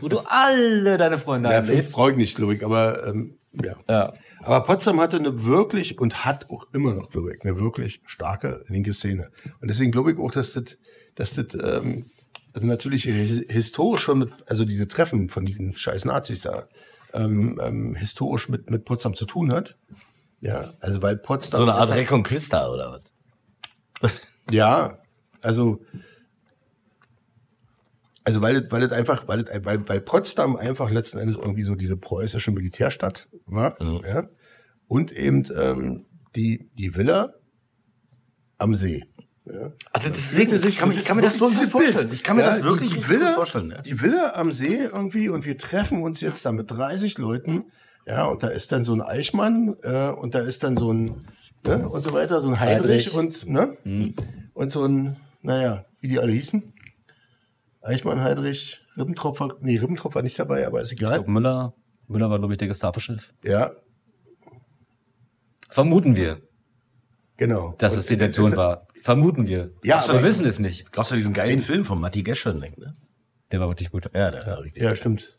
wo du alle deine Freunde ja, einlädst. Fünf Folgen nicht, glaube ich, aber ähm, ja. ja. Aber Potsdam hatte eine wirklich und hat auch immer noch, glaube ich, eine wirklich starke linke Szene. Und deswegen glaube ich auch, dass das, dass das ähm, also natürlich historisch schon mit, also diese Treffen von diesen scheiß Nazis da, ähm, ähm, historisch mit, mit Potsdam zu tun hat. Ja, also weil Potsdam. So eine Art Reconquista oder was? ja, also also weil das, weil das einfach, weil, das, weil, weil Potsdam einfach letzten Endes irgendwie so diese preußische Militärstadt war. Mhm. Ja? Und eben ähm, die, die Villa am See. Ja. Also deswegen, ich kann, ich kann mir das so vorstellen. Ich kann mir das wirklich die, Villa, vorstellen. Ja. Die Villa am See irgendwie und wir treffen uns jetzt da mit 30 Leuten. Ja, und da ist dann so ein Eichmann äh, und da ist dann so ein ne? und so weiter, so ein Heinrich, Heydrich. und, ne? Hm. und so ein, naja, wie die alle hießen. Eichmann, Heydrich, Ribbentropf, nee, Ribbentropf war nicht dabei, aber ist Ich egal. glaub, Müller, Müller war, glaube ich, der Gestapo-Chef. Ja, Vermuten wir, genau. dass Und es die Intention ist- war. Vermuten wir. Ja, wir aber- wissen es nicht. Gab's ja diesen geilen Film von Matti Geschönleck, ne? Der war wirklich gut. Ja, der war richtig. Ja, stimmt.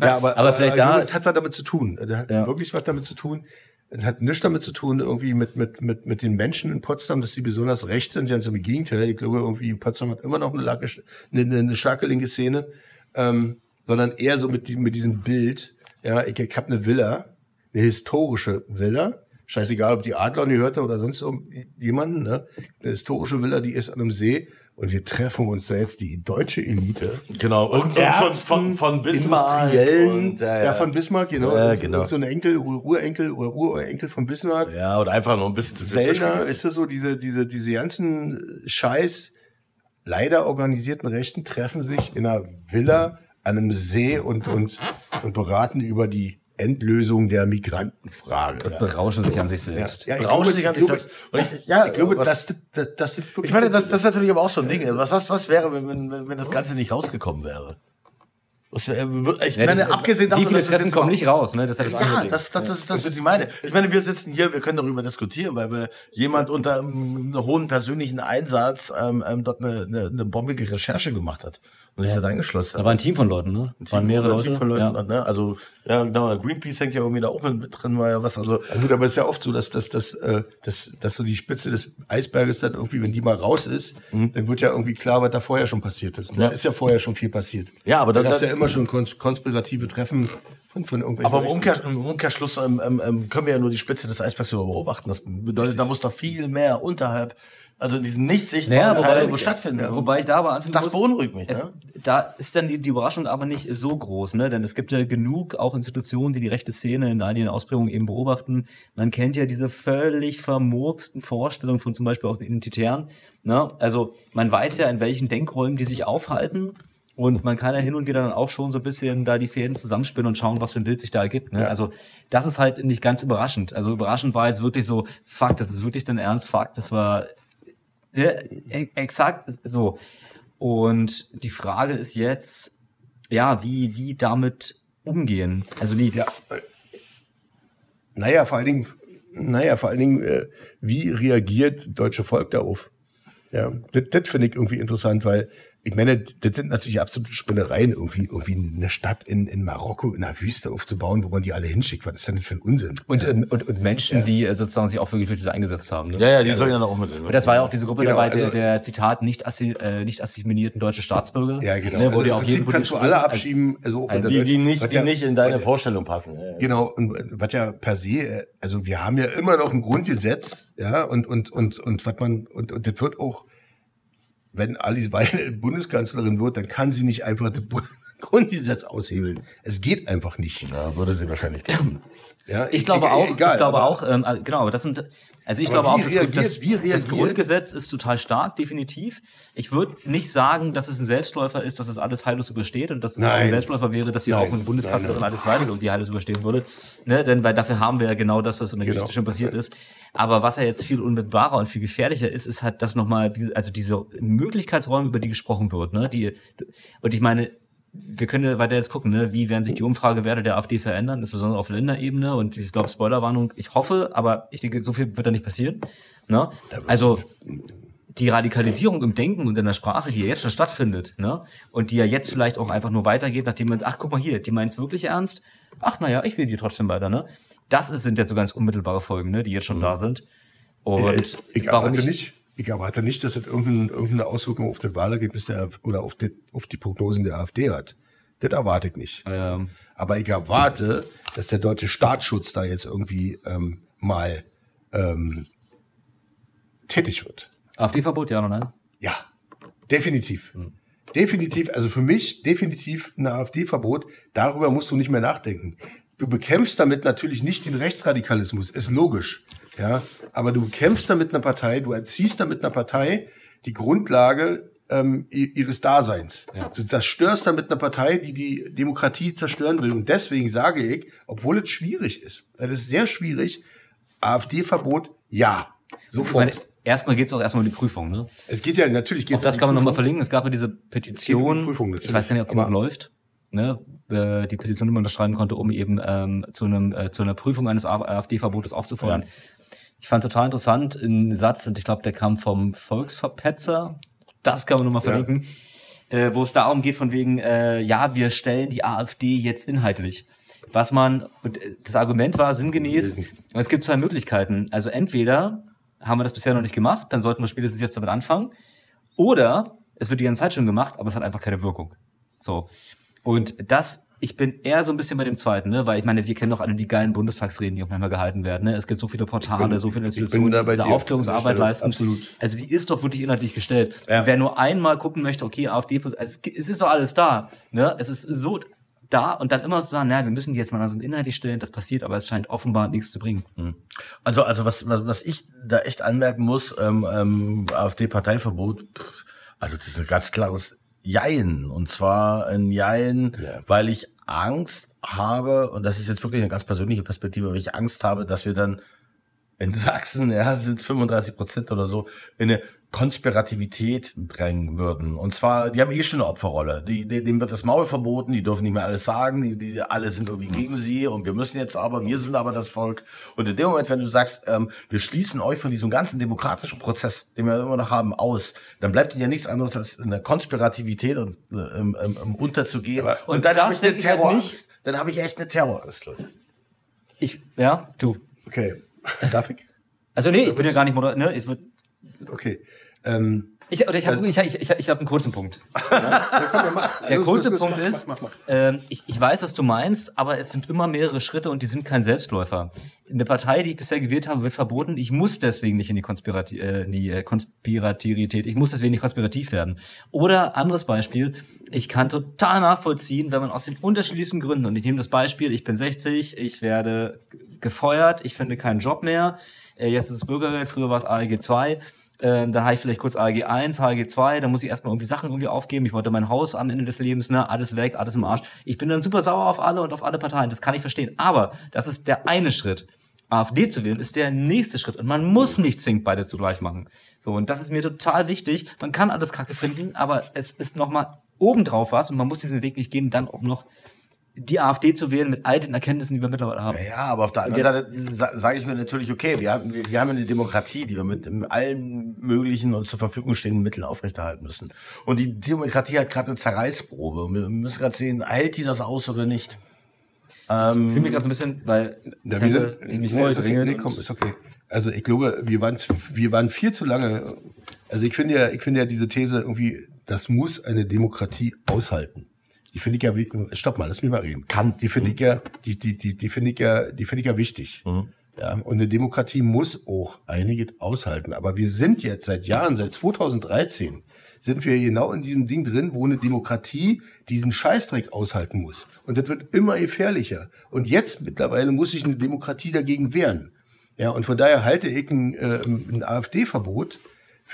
Ja, aber, Aber vielleicht da- Das hat was damit zu tun. Das hat Ja. wirklich was damit zu tun. Das hat nichts damit zu tun, irgendwie mit, mit, mit, mit den Menschen in Potsdam, dass sie besonders rechts sind. Ganz im Gegenteil. Ich glaube, irgendwie Potsdam hat immer noch eine, Lage, eine, eine, starke linke Szene. Ähm, sondern eher so mit, die- mit diesem Bild. Ja, ich, ich habe eine Villa, eine historische Villa. Scheißegal, ob die Adler nie hörte oder sonst jemanden. Ne? Eine historische Villa, die ist an einem See. Und wir treffen uns da jetzt die deutsche Elite. Genau. Und so von, von, von Bismarck. Und, ja, ja, ja. von Bismarck, genau. Ja, Und- genau. Und so ein Enkel, Urenkel oder Urenkel von Bismarck. ja, oder einfach noch ein bisschen zu Sellner, ist das so, diese, diese, diese ganzen Scheiß, leider organisierten Rechten treffen sich in einer Villa an einem See und, und, und beraten über die Endlösung der Migrantenfrage. Berauschen sich an sich selbst. Ja, ich Berauschen glaube, sich an ich sich glaube, selbst. Und ich- ja, ich glaube, das, das, das sind wirklich. Ich meine, das, das ist natürlich aber auch so ein Ding. Was, was, was wäre, wenn, wenn, wenn das Ganze nicht rausgekommen wäre? Was wäre ich Ja, meine, das- abgesehen davon, wie viele Treffen kommen nicht raus, ne? Das ist ja das andere Ja, Ding. das, das, das ist das, was ich meine. Ich meine, wir sitzen hier, wir können darüber diskutieren, weil wir jemand unter einem hohen persönlichen Einsatz ähm, ähm, dort eine, eine, eine bombige Recherche gemacht hat und sich da eingeschlossen Da hat. war ein Team von Leuten, ne? Waren mehrere Ein Leute. Team von Leuten, ja. ne? Also, ja, genau, Greenpeace hängt ja irgendwie da auch mit, drin, war ja was, also, Ja, gut, aber es ist ja oft so, dass, dass, dass, äh, dass, dass so die Spitze des Eisberges dann irgendwie, wenn die mal raus ist, dann wird ja irgendwie klar, was da vorher schon passiert ist. Da Ja. ist ja vorher schon viel passiert. Ja, aber da gab es ja immer schon kons konspirative Treffen von, von irgendwelchen. aber im. Umkehr, im Umkehrschluss ähm, ähm, ähm, können wir ja nur die Spitze des Eisbergs über beobachten. Das bedeutet, da muss doch viel mehr unterhalb, also in diesem nicht sichtbaren Naja, Teil wobei, irgendwo stattfinden. ja, wobei ich da aber anfangen Das muss, beunruhigt mich, Es, ne? Da ist dann die, die Überraschung aber nicht so groß, ne? Denn es gibt ja genug auch Institutionen, die die rechte Szene in all ihren Ausprägungen eben beobachten. Man kennt ja diese völlig vermurksten Vorstellungen von zum Beispiel auch den Identitären. Ne? Also man weiß ja, in welchen Denkräumen die sich aufhalten. Und man kann ja hin und wieder dann auch schon so ein bisschen da die Fäden zusammenspinnen und schauen, was für ein Bild sich da ergibt. Ne? Also das ist halt nicht ganz überraschend. Also überraschend war jetzt wirklich so, fuck, das ist wirklich dein Ernst, fuck, das war ja, e- exakt so. Und die Frage ist jetzt, ja, wie, wie damit umgehen? Also wie, Ja. äh, Naja, vor allen Dingen, naja, vor allen Dingen, äh, wie reagiert das deutsche Volk darauf? Ja, das, das finde ich irgendwie interessant, weil ich meine, das sind natürlich absolute Spinnereien, irgendwie, irgendwie eine Stadt in, in Marokko in der Wüste aufzubauen, wo man die alle hinschickt. Was ist denn das für ein Unsinn? und, ähm, und, und Menschen, die äh, sozusagen sich auch für Geflüchtete eingesetzt haben. Ne? Ja, ja, die sollen ja noch auch mit. Und das war ja auch diese Gruppe Genau, dabei, der, also- der Zitat nicht, assi äh, nicht assimilierten deutsche Staatsbürger. Ja, genau. Ne, wo Also die auch Prinzip jeden kannst du alle als- abschieben, also als- die, die nicht, die ja- nicht in deine ja- Vorstellung passen. Ja, ja. Genau, und was ja per se, äh, also wir haben ja immer noch ein Grundgesetz, ja, und, und, und, und was man, und, und das wird auch, wenn Alice Weidel Bundeskanzlerin wird, dann kann sie nicht einfach Bu- Grundgesetz aushebeln. Es geht einfach nicht. Ja, würde sie wahrscheinlich geben. Ja, Ich glaube e- auch, egal, ich glaube aber- auch, ähm, äh, genau, aber das sind, also ich glaube auch, das, reagiert- das, das Grundgesetz ist total stark, definitiv. Ich würde nicht sagen, dass es ein Selbstläufer ist, dass es alles heillos übersteht und dass es auch ein Nein. Selbstläufer wäre, dass hier Nein. auch eine Bundeskanzlerin Nein, alles weiter irgendwie heillos überstehen würde. Ne? Denn weil dafür haben wir ja genau das, was in der Genau. Geschichte schon passiert ist. Aber was ja jetzt viel unmittelbarer und viel gefährlicher ist, ist halt, dass nochmal, also diese Möglichkeitsräume, über die gesprochen wird, ne? Die, und ich meine, wir können ja weiter jetzt gucken, ne? wie werden sich die Umfragewerte der AfD verändern, insbesondere auf Länderebene. Und ich glaube, Spoilerwarnung, ich hoffe, aber ich denke, so viel wird da nicht passieren. Ne? Also die Radikalisierung im Denken und in der Sprache, die ja jetzt schon stattfindet, ne? und die ja jetzt vielleicht auch einfach nur weitergeht, nachdem man, ach guck mal hier, die meinen es wirklich ernst. Ach naja, ich will die trotzdem weiter. Ne? Das ist, sind jetzt so ganz unmittelbare Folgen, ne? die jetzt schon da sind. Und Äh, ich warum erwarte nicht? Ich erwarte nicht, dass das irgendeine, irgendeine Auswirkung auf das Wahlergebnis der, oder auf die, auf die Prognosen der AfD hat. Das erwarte ich nicht. Ähm, Aber ich erwarte, dass der deutsche Staatsschutz da jetzt irgendwie ähm, mal ähm, tätig wird. AfD-Verbot, ja oder nein? Ja, definitiv. Hm. Definitiv, also für mich definitiv ein AfD-Verbot. Darüber musst du nicht mehr nachdenken. Du bekämpfst damit natürlich nicht den Rechtsradikalismus, ist logisch. Ja, aber du bekämpfst damit eine Partei, du erziehst damit einer Partei die Grundlage ähm, ihres Daseins. Ja. Du zerstörst damit eine Partei, die die Demokratie zerstören will. Und deswegen sage ich, obwohl es schwierig ist, es ist sehr schwierig, AfD-Verbot, ja. Ich meine, erstmal geht es auch erstmal um die Prüfung. Ne? Es geht ja natürlich. Geht's Auch das um kann man nochmal verlinken. Es gab ja diese Es geht um Petition. die Prüfung ich weiß gar nicht, ob die Aber- noch läuft. Ne? Äh, Die Petition, die man unterschreiben konnte, um eben ähm, zu, einem, äh, zu einer Prüfung eines AfD-Verbotes aufzufordern. Ja. Ich fand total interessant einen Satz, und ich glaube, der kam vom Volksverpetzer. Das kann man nochmal Ja. verlinken. Äh, wo es darum geht, von wegen, äh, ja, wir stellen die AfD jetzt inhaltlich. Was man, und äh, das Argument war sinngemäß, es gibt zwei Möglichkeiten. Also entweder haben wir das bisher noch nicht gemacht, dann sollten wir spätestens jetzt damit anfangen. Oder es wird die ganze Zeit schon gemacht, aber es hat einfach keine Wirkung. So. Und das, ich bin eher so ein bisschen bei dem zweiten, ne? weil ich meine, wir kennen doch alle die geilen Bundestagsreden, die auch manchmal gehalten werden. Ne? Es gibt so viele Portale, bin- so viele Institutionen, die diese Aufklärungsarbeit leisten. Absolut. Also die ist doch wirklich inhaltlich gestellt. Ja. Wer nur einmal gucken möchte, okay, AfD, also es, es ist doch alles da. Ne? Es ist so da und dann immer zu sagen, na, wir müssen die jetzt mal so inhaltlich stellen, das passiert, aber es scheint offenbar nichts zu bringen. Also, also was, was, was ich da echt anmerken muss, ähm, ähm, AfD-Parteiverbot, also das ist ein ganz klares Jein. Und zwar ein Jein, Ja. weil ich Angst habe, und das ist jetzt wirklich eine ganz persönliche Perspektive, weil ich Angst habe, dass wir dann in Sachsen, ja, sind es 35 Prozent oder so, in eine Konspirativität drängen würden. Und zwar, die haben eh schon eine Opferrolle. Die, die, dem wird das Maul verboten, die dürfen nicht mehr alles sagen, die, die, alle sind irgendwie gegen sie und wir müssen jetzt aber, wir sind aber das Volk. Und in dem Moment, wenn du sagst, ähm, wir schließen euch von diesem ganzen demokratischen Prozess, den wir immer noch haben, aus, dann bleibt ihnen ja nichts anderes als in der Konspirativität und, äh, ähm, ähm, unterzugehen. Aber- und dann das habe ich eine Terrorangst. Dann habe ich echt eine Terrorangst, Leute. Ich, ja, du. Okay. Darf ich? Also nee, ich bin ja gar nicht moder ne, ich, Okay. Ähm, ich, oder ich habe Also- ich, ich, ich, ich hab einen kurzen Punkt. ja, komm. Der kurze Punkt mach, ist, mach, mach, mach. ich, ich weiß, was du meinst, aber es sind immer mehrere Schritte und die sind kein Selbstläufer. Eine Partei, die ich bisher gewählt habe, wird verboten. Ich muss deswegen nicht in die, Konspirati äh, in die äh, Konspirativität, ich muss deswegen nicht konspirativ werden. Oder anderes Beispiel, ich kann total nachvollziehen, wenn man aus den unterschiedlichsten Gründen, und ich nehme das Beispiel, ich bin 60, ich werde gefeuert, ich finde keinen Job mehr, äh, jetzt ist es Bürgergeld, früher war es ALG 2, ähm, dann habe ich vielleicht kurz ALG 1, ALG 2, dann muss ich erstmal irgendwie Sachen irgendwie aufgeben. Ich wollte mein Haus am Ende des Lebens, ne, alles weg, alles im Arsch. Ich bin dann super sauer auf alle und auf alle Parteien. Das kann ich verstehen. Aber das ist der eine Schritt. AfD zu wählen ist der nächste Schritt und man muss nicht zwingend beide zugleich machen. So und das ist mir total wichtig. Man kann alles Kacke finden, aber es ist noch mal obendrauf was und man muss diesen Weg nicht gehen, dann auch noch die AfD zu wählen mit all den Erkenntnissen, die wir mittlerweile haben. Ja, aber auf der Und anderen Seite sa- sage ich mir natürlich, okay, wir haben, wir, wir haben eine Demokratie, die wir mit allen möglichen uns zur Verfügung stehenden Mitteln aufrechterhalten müssen. Und die Demokratie hat gerade eine Zerreißprobe. Und wir müssen gerade sehen, hält die das aus oder nicht? Ich fühle Ähm, mich gerade so ein bisschen, weil Ja, ich wir sind, ich mich nee, ist okay, nee, und- komm, ist okay. Also ich glaube, wir waren, wir waren viel zu lange. Also ich finde ja, ich finde ja diese These irgendwie, das muss eine Demokratie aushalten. Die finde ich ja, stopp mal, lass mich mal reden. Kann. Die finde ich ja, die, die, die, die finde ich ja, die finde ich ja wichtig. Mhm. Ja, und eine Demokratie muss auch einiges aushalten. Aber wir sind jetzt seit Jahren, seit 2013, sind wir genau in diesem Ding drin, wo eine Demokratie diesen Scheißdreck aushalten muss. Und das wird immer gefährlicher. Und jetzt mittlerweile muss sich eine Demokratie dagegen wehren. Ja, und von daher halte ich ein, äh, ein AfD-Verbot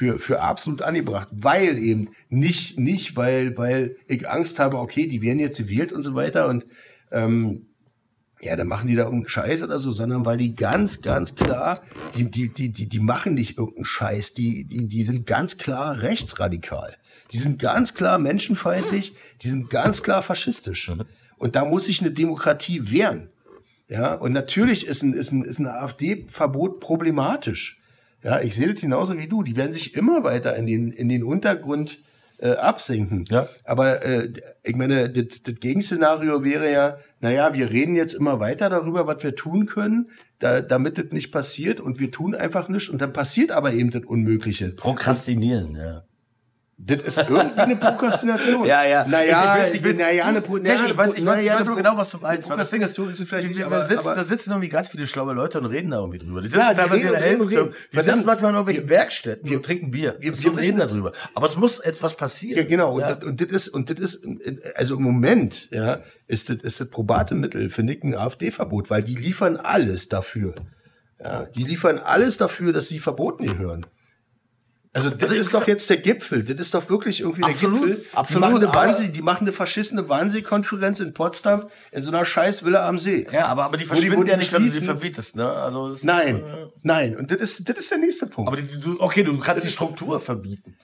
für, für absolut angebracht, weil eben nicht, nicht weil, weil ich Angst habe, okay, die werden jetzt gewählt und so weiter und ähm, ja, dann machen die da irgendeinen Scheiß oder so, sondern weil die ganz, ganz klar, die, die, die, die, die machen nicht irgendeinen Scheiß, die, die, die sind ganz klar rechtsradikal. Die sind ganz klar menschenfeindlich, die sind ganz klar faschistisch. Und da muss sich eine Demokratie wehren. Ja, und natürlich ist ein, ist ein, ist ein AfD-Verbot problematisch. Ja, ich sehe das genauso wie du. Die werden sich immer weiter in den, in den Untergrund äh, absinken. Ja. Aber äh, ich meine, das, das Gegenszenario wäre ja, naja, wir reden jetzt immer weiter darüber, was wir tun können, da, damit das nicht passiert und wir tun einfach nichts und dann passiert aber eben das Unmögliche. Prokrastinieren, ja. Das ist irgendwie eine Prokrastination. Ja, ja. Naja, Ich- ich weiß- ich weiß- naja, eine Pro- Technisch, naja, ich weiß, ich weiß, ich aber genau, was du meinst. weil das Ding ist, Prokrastination ist vielleicht wir, nicht, wir aber- sitzen, aber- da sitzen irgendwie ganz viele schlaue Leute und reden da irgendwie drüber. Die sitzen Ja, teilweise in der und und Hälfte. reden. Wir sitzen manchmal in irgendwelchen Werkstätten und trinken Bier. wir- Wir, wir reden darüber. Aber es muss etwas passieren. Ja, genau. Und, Ja. das, und das ist, und das ist, also im Moment, ja, ist das, ist das probate Mittel, ich, ein AfD-Verbot, weil die liefern alles dafür. Ja, die liefern alles dafür, dass sie verboten gehören. Also das ist doch jetzt der Gipfel. Das ist doch wirklich irgendwie Absolut, der Gipfel. absolut, Die machen, eine Wahnsinn, die machen eine verschissene Wahnsinnkonferenz in Potsdam in so einer scheiß Villa am See. Ja, aber, aber die verschwinden ja nicht, wenn du sie verbietest, ne? Also, es Nein, Ist, äh, nein. Und das ist, das ist der nächste Punkt. aber die, du, okay, du kannst die Struktur verbieten.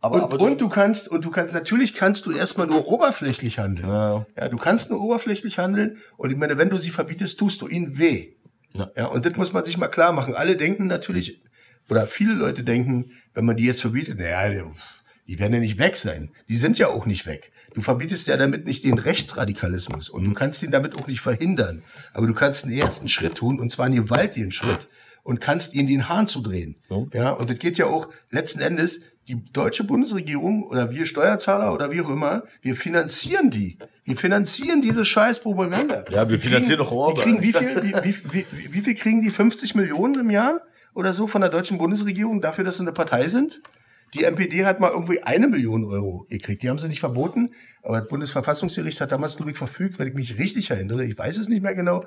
Aber, und, aber und du kannst, und du kannst, natürlich kannst du erstmal nur oberflächlich handeln. Ja. Ja, du kannst nur oberflächlich handeln. Und ich meine, wenn du sie verbietest, tust du ihnen weh. Ja. Ja, und das muss man sich mal klar machen. Alle denken natürlich, oder viele Leute denken, wenn man die jetzt verbietet, naja, die werden ja nicht weg sein. Die sind ja auch nicht weg. Du verbietest ja damit nicht den Rechtsradikalismus und du kannst ihn damit auch nicht verhindern. Aber du kannst einen ersten Schritt tun und zwar einen gewaltigen Schritt und kannst ihn den Hahn zudrehen. Ja. Ja, und das geht ja auch letzten Endes, die deutsche Bundesregierung oder wir Steuerzahler oder wie auch immer, wir finanzieren die. Wir finanzieren diese scheiß Propaganda. Ja, wir Die finanzieren kriegen- doch Die Orban. kriegen wie viel, wie, wie, wie, wie viel kriegen die? 50 Millionen im Jahr oder so von der deutschen Bundesregierung dafür, dass sie eine Partei sind? Die NPD hat mal irgendwie eine Million Euro gekriegt. Die haben sie nicht verboten, aber das Bundesverfassungsgericht hat damals, glaube ich, verfügt, wenn ich mich richtig erinnere, ich weiß es nicht mehr genau,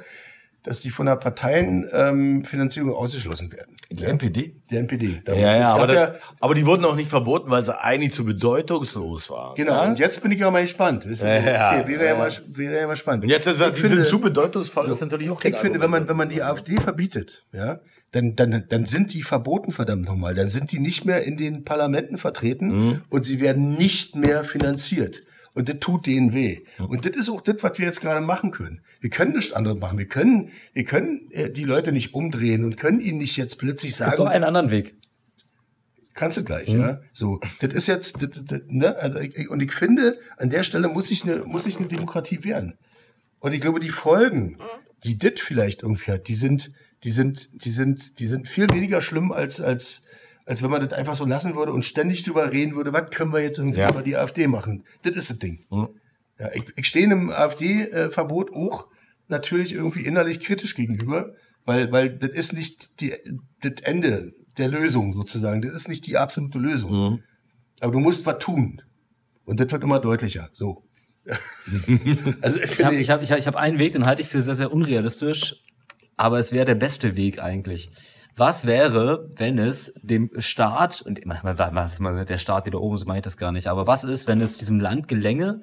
dass die von der Parteienfinanzierung ähm, ausgeschlossen werden. Die NPD? Der NPD. damals. Ja, ja, aber, ja das, aber die wurden auch nicht verboten, weil sie eigentlich zu bedeutungslos waren. Genau, Ja? und jetzt bin ich ja mal gespannt. Das Ja, ja, okay, wäre, ja ja. mal, wäre ja mal spannend. Und jetzt ist Ich die finde- sind zu bedeutungsvoll, das ist natürlich auch Ich finde, wenn man, wenn man die AfD verbietet, ja, dann, dann, dann sind die verboten, verdammt nochmal. Dann sind die nicht mehr in den Parlamenten vertreten Mhm. und sie werden nicht mehr finanziert. Und das tut denen weh. Und das ist auch das, was wir jetzt gerade machen können. Wir können nichts anderes machen. Wir können, wir können äh, die Leute nicht umdrehen und können ihnen nicht jetzt plötzlich Es gibt doch sagen, einen anderen Weg. kannst du gleich, Mhm. ja. So, das ist jetzt, das, das, ne? also ich, ich- und ich finde, an der Stelle muss sich eine, muss sich eine Demokratie wehren. Und ich glaube, die Folgen, die das vielleicht irgendwie hat, die sind, die sind, die sind, die sind viel weniger schlimm als, als, als wenn man das einfach so lassen würde und ständig drüber reden würde, was können wir jetzt irgendwie Ja. über die AfD machen. Das ist das Ding. Mhm. Ja, ich, ich stehe einem AfD-Verbot auch natürlich irgendwie innerlich kritisch gegenüber, weil, weil das ist nicht die, das Ende der Lösung sozusagen. Das ist nicht die absolute Lösung. Mhm. Aber du musst was tun. Und das wird immer deutlicher. So. also ich habe ich hab, ich hab, ich hab einen Weg, den halte ich für sehr, sehr unrealistisch, aber es wäre der beste Weg eigentlich. Was wäre, wenn es dem Staat, und der Staat wieder oben, so meine ich das gar nicht, aber was ist, wenn es diesem Land gelänge,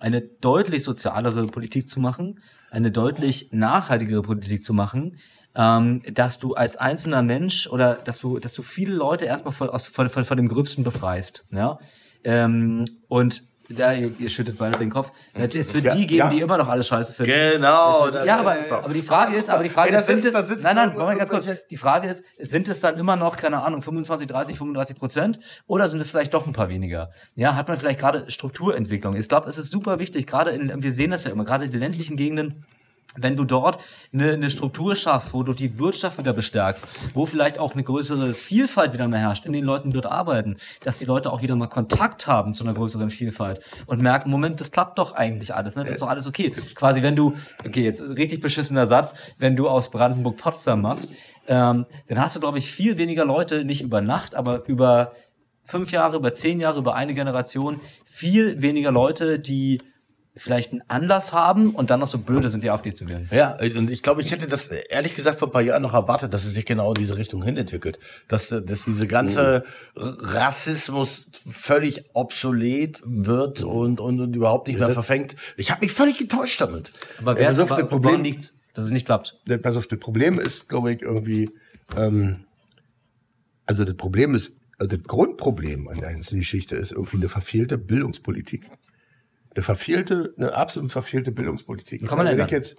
eine deutlich sozialere Politik zu machen, eine deutlich nachhaltigere Politik zu machen, ähm, dass du als einzelner Mensch oder dass du, dass du viele Leute erstmal von, aus, von, von, von dem Gröbsten befreist. Ja? Ähm, und da, ihr, ihr schüttet beide den Kopf. Es wird die geben, ja. die immer noch alles scheiße finden. Genau. Wird- ja, aber, aber die Frage ist, aber die Frage ist, sind es, nein, nein, Moment, ganz kurz. Die Frage ist, sind es dann immer noch, keine Ahnung, 25, 30, 35 Prozent oder sind es vielleicht doch ein paar weniger? Ja, hat man vielleicht gerade Strukturentwicklung? Ich glaube, es ist super wichtig, gerade in, wir sehen das ja immer, gerade in den ländlichen Gegenden, wenn du dort eine, eine Struktur schaffst, wo du die Wirtschaft wieder bestärkst, wo vielleicht auch eine größere Vielfalt wieder mehr herrscht, in den Leuten die dort arbeiten, dass die Leute auch wieder mal Kontakt haben zu einer größeren Vielfalt und merken, Moment, das klappt doch eigentlich alles, ne? das ist doch alles okay. Quasi, wenn du, okay, jetzt richtig beschissener Satz, wenn du aus Brandenburg Potsdam machst, ähm, dann hast du, glaube ich, viel weniger Leute, nicht über Nacht, aber über fünf Jahre, über zehn Jahre, über eine Generation, viel weniger Leute, die vielleicht einen Anlass haben und dann noch so blöde sind, die AfD zu wählen. Ja, und ich glaube, ich hätte das ehrlich gesagt vor ein paar Jahren noch erwartet, dass es sich genau in diese Richtung hin entwickelt. Dass, dass diese ganze Rassismus völlig obsolet wird und, und, und überhaupt nicht mehr verfängt. Ich habe mich völlig getäuscht damit. Aber Ja, wer pass auf, aber das Problem- liegt's, dass es nicht klappt? pass auf, das Problem ist, glaube ich, irgendwie, ähm, also das Problem ist, also das Grundproblem an der ganzen Geschichte ist irgendwie eine verfehlte Bildungspolitik. Eine verfehlte, eine absolut verfehlte Bildungspolitik. Kann man ändern. Jetzt,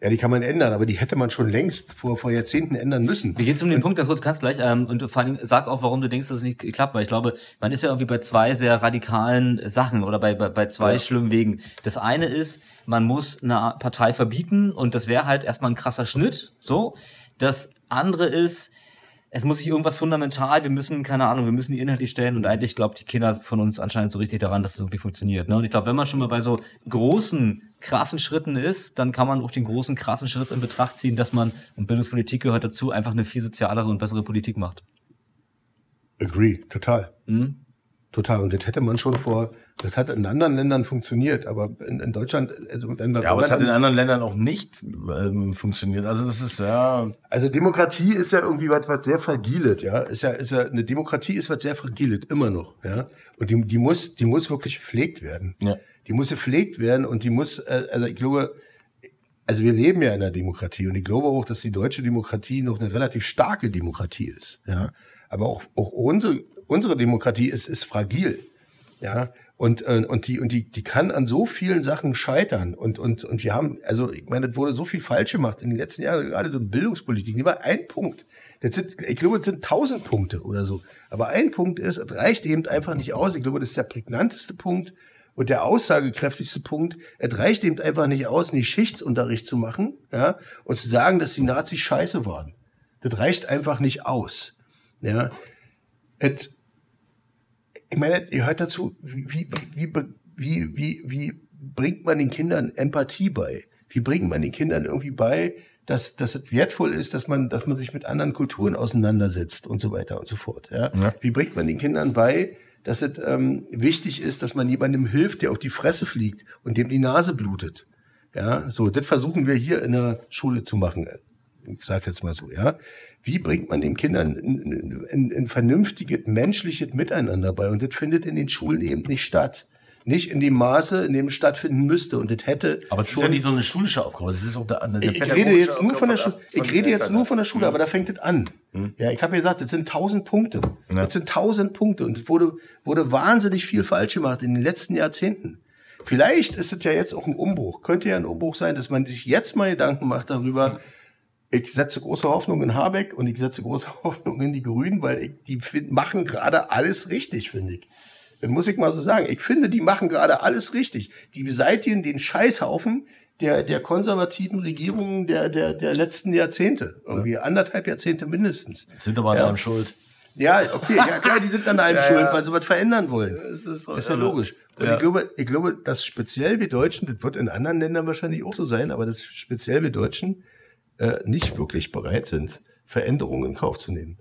ja, die kann man ändern, aber die hätte man schon längst vor, vor Jahrzehnten ändern müssen. Mir geht's um den Punkt, ganz kurz, kannst gleich, ähm, und vor Dingen sag auch, warum du denkst, dass es nicht klappt, weil ich glaube, man ist ja irgendwie bei zwei sehr radikalen Sachen oder bei, bei, bei zwei Ja. schlimmen Wegen. Das eine ist, man muss eine Partei verbieten und das wäre halt erstmal ein krasser Schnitt, so. Das andere ist, es muss sich irgendwas fundamental, wir müssen, keine Ahnung, wir müssen die inhaltlich stellen und eigentlich glaubt die Kinder von uns anscheinend so richtig daran, dass es irgendwie funktioniert. Ne? Und ich glaube, wenn man schon mal bei so großen, krassen Schritten ist, dann kann man auch den großen, krassen Schritt in Betracht ziehen, dass man, und Bildungspolitik gehört dazu, einfach eine viel sozialere und bessere Politik macht. Agree, total. Mhm. Total. Und das hätte man schon vor, das hat in anderen Ländern funktioniert, aber in, in Deutschland, also wenn Ja, aber es hat in anderen Ländern auch nicht ähm, funktioniert. Also das ist ja. Also Demokratie ist ja irgendwie was, was sehr fragiles, ja. Ist ja, ist ja, eine Demokratie ist was sehr fragiles, immer noch, ja. Und die, die muss, die muss wirklich gepflegt werden. Ja. Die muss gepflegt werden und die muss, äh, also ich glaube, also wir leben ja in einer Demokratie und ich glaube auch, dass die deutsche Demokratie noch eine relativ starke Demokratie ist, ja. Aber auch, auch unsere, unsere Demokratie ist, ist fragil, ja. Und, äh, und, die, und die, die kann an so vielen Sachen scheitern. Und, und, und wir haben, also ich meine, es wurde so viel falsch gemacht in den letzten Jahren, gerade so Bildungspolitik. Die war ein Punkt. Das sind, ich glaube, es sind tausend Punkte oder so. Aber ein Punkt ist, es reicht eben einfach nicht aus. Ich glaube, das ist der prägnanteste Punkt und der aussagekräftigste Punkt. Es reicht eben einfach nicht aus, einen Geschichtsunterricht zu machen ja, und zu sagen, dass die Nazis scheiße waren. Das reicht einfach nicht aus. Ja. Es, ich meine, ihr hört dazu, wie, wie, wie, wie, wie, bringt man den Kindern Empathie bei? Wie bringt man den Kindern irgendwie bei, dass, dass es wertvoll ist, dass man, dass man sich mit anderen Kulturen auseinandersetzt und so weiter und so fort. Ja? Ja. Wie bringt man den Kindern bei, dass es ähm, wichtig ist, dass man jemandem hilft, der auf die Fresse fliegt und dem die Nase blutet? Ja, so, das versuchen wir hier in der Schule zu machen. Ich sage jetzt mal so, ja. Wie bringt man den Kindern ein, ein, ein vernünftiges, menschliches Miteinander bei? Und das findet in den Schulen eben nicht statt. Nicht in dem Maße, in dem es stattfinden müsste. Und das hätte Aber es ist ja nicht nur eine schulische Aufgabe, es ist auch der, der ich, rede jetzt nur von der Schule. Ich rede jetzt nur von der Schule, aber da fängt es an. Ja, ich habe ja gesagt, das sind tausend Punkte. Ja. Das sind tausend Punkte und es wurde, wurde wahnsinnig viel falsch gemacht in den letzten Jahrzehnten. Vielleicht ist es ja jetzt auch ein Umbruch. Könnte ja ein Umbruch sein, dass man sich jetzt mal Gedanken macht darüber. Ich setze große Hoffnung in Habeck und ich setze große Hoffnung in die Grünen, weil ich, die find- machen gerade alles richtig, finde ich. Das muss ich mal so sagen. Ich finde, die machen gerade alles richtig. Die beseitigen den Scheißhaufen der, der konservativen Regierungen der, der, der letzten Jahrzehnte. Irgendwie anderthalb Jahrzehnte mindestens. Sind aber Ja. daran schuld. Ja, okay, ja klar, die sind an einem Ja, schuld, ja. weil sie was verändern wollen. Das ist, so, Ist ja logisch. Und Ja. ich glaube, ich glaube, dass speziell wir Deutschen, das wird in anderen Ländern wahrscheinlich auch so sein, aber dass speziell wir Deutschen äh, nicht wirklich bereit sind, Veränderungen in Kauf zu nehmen.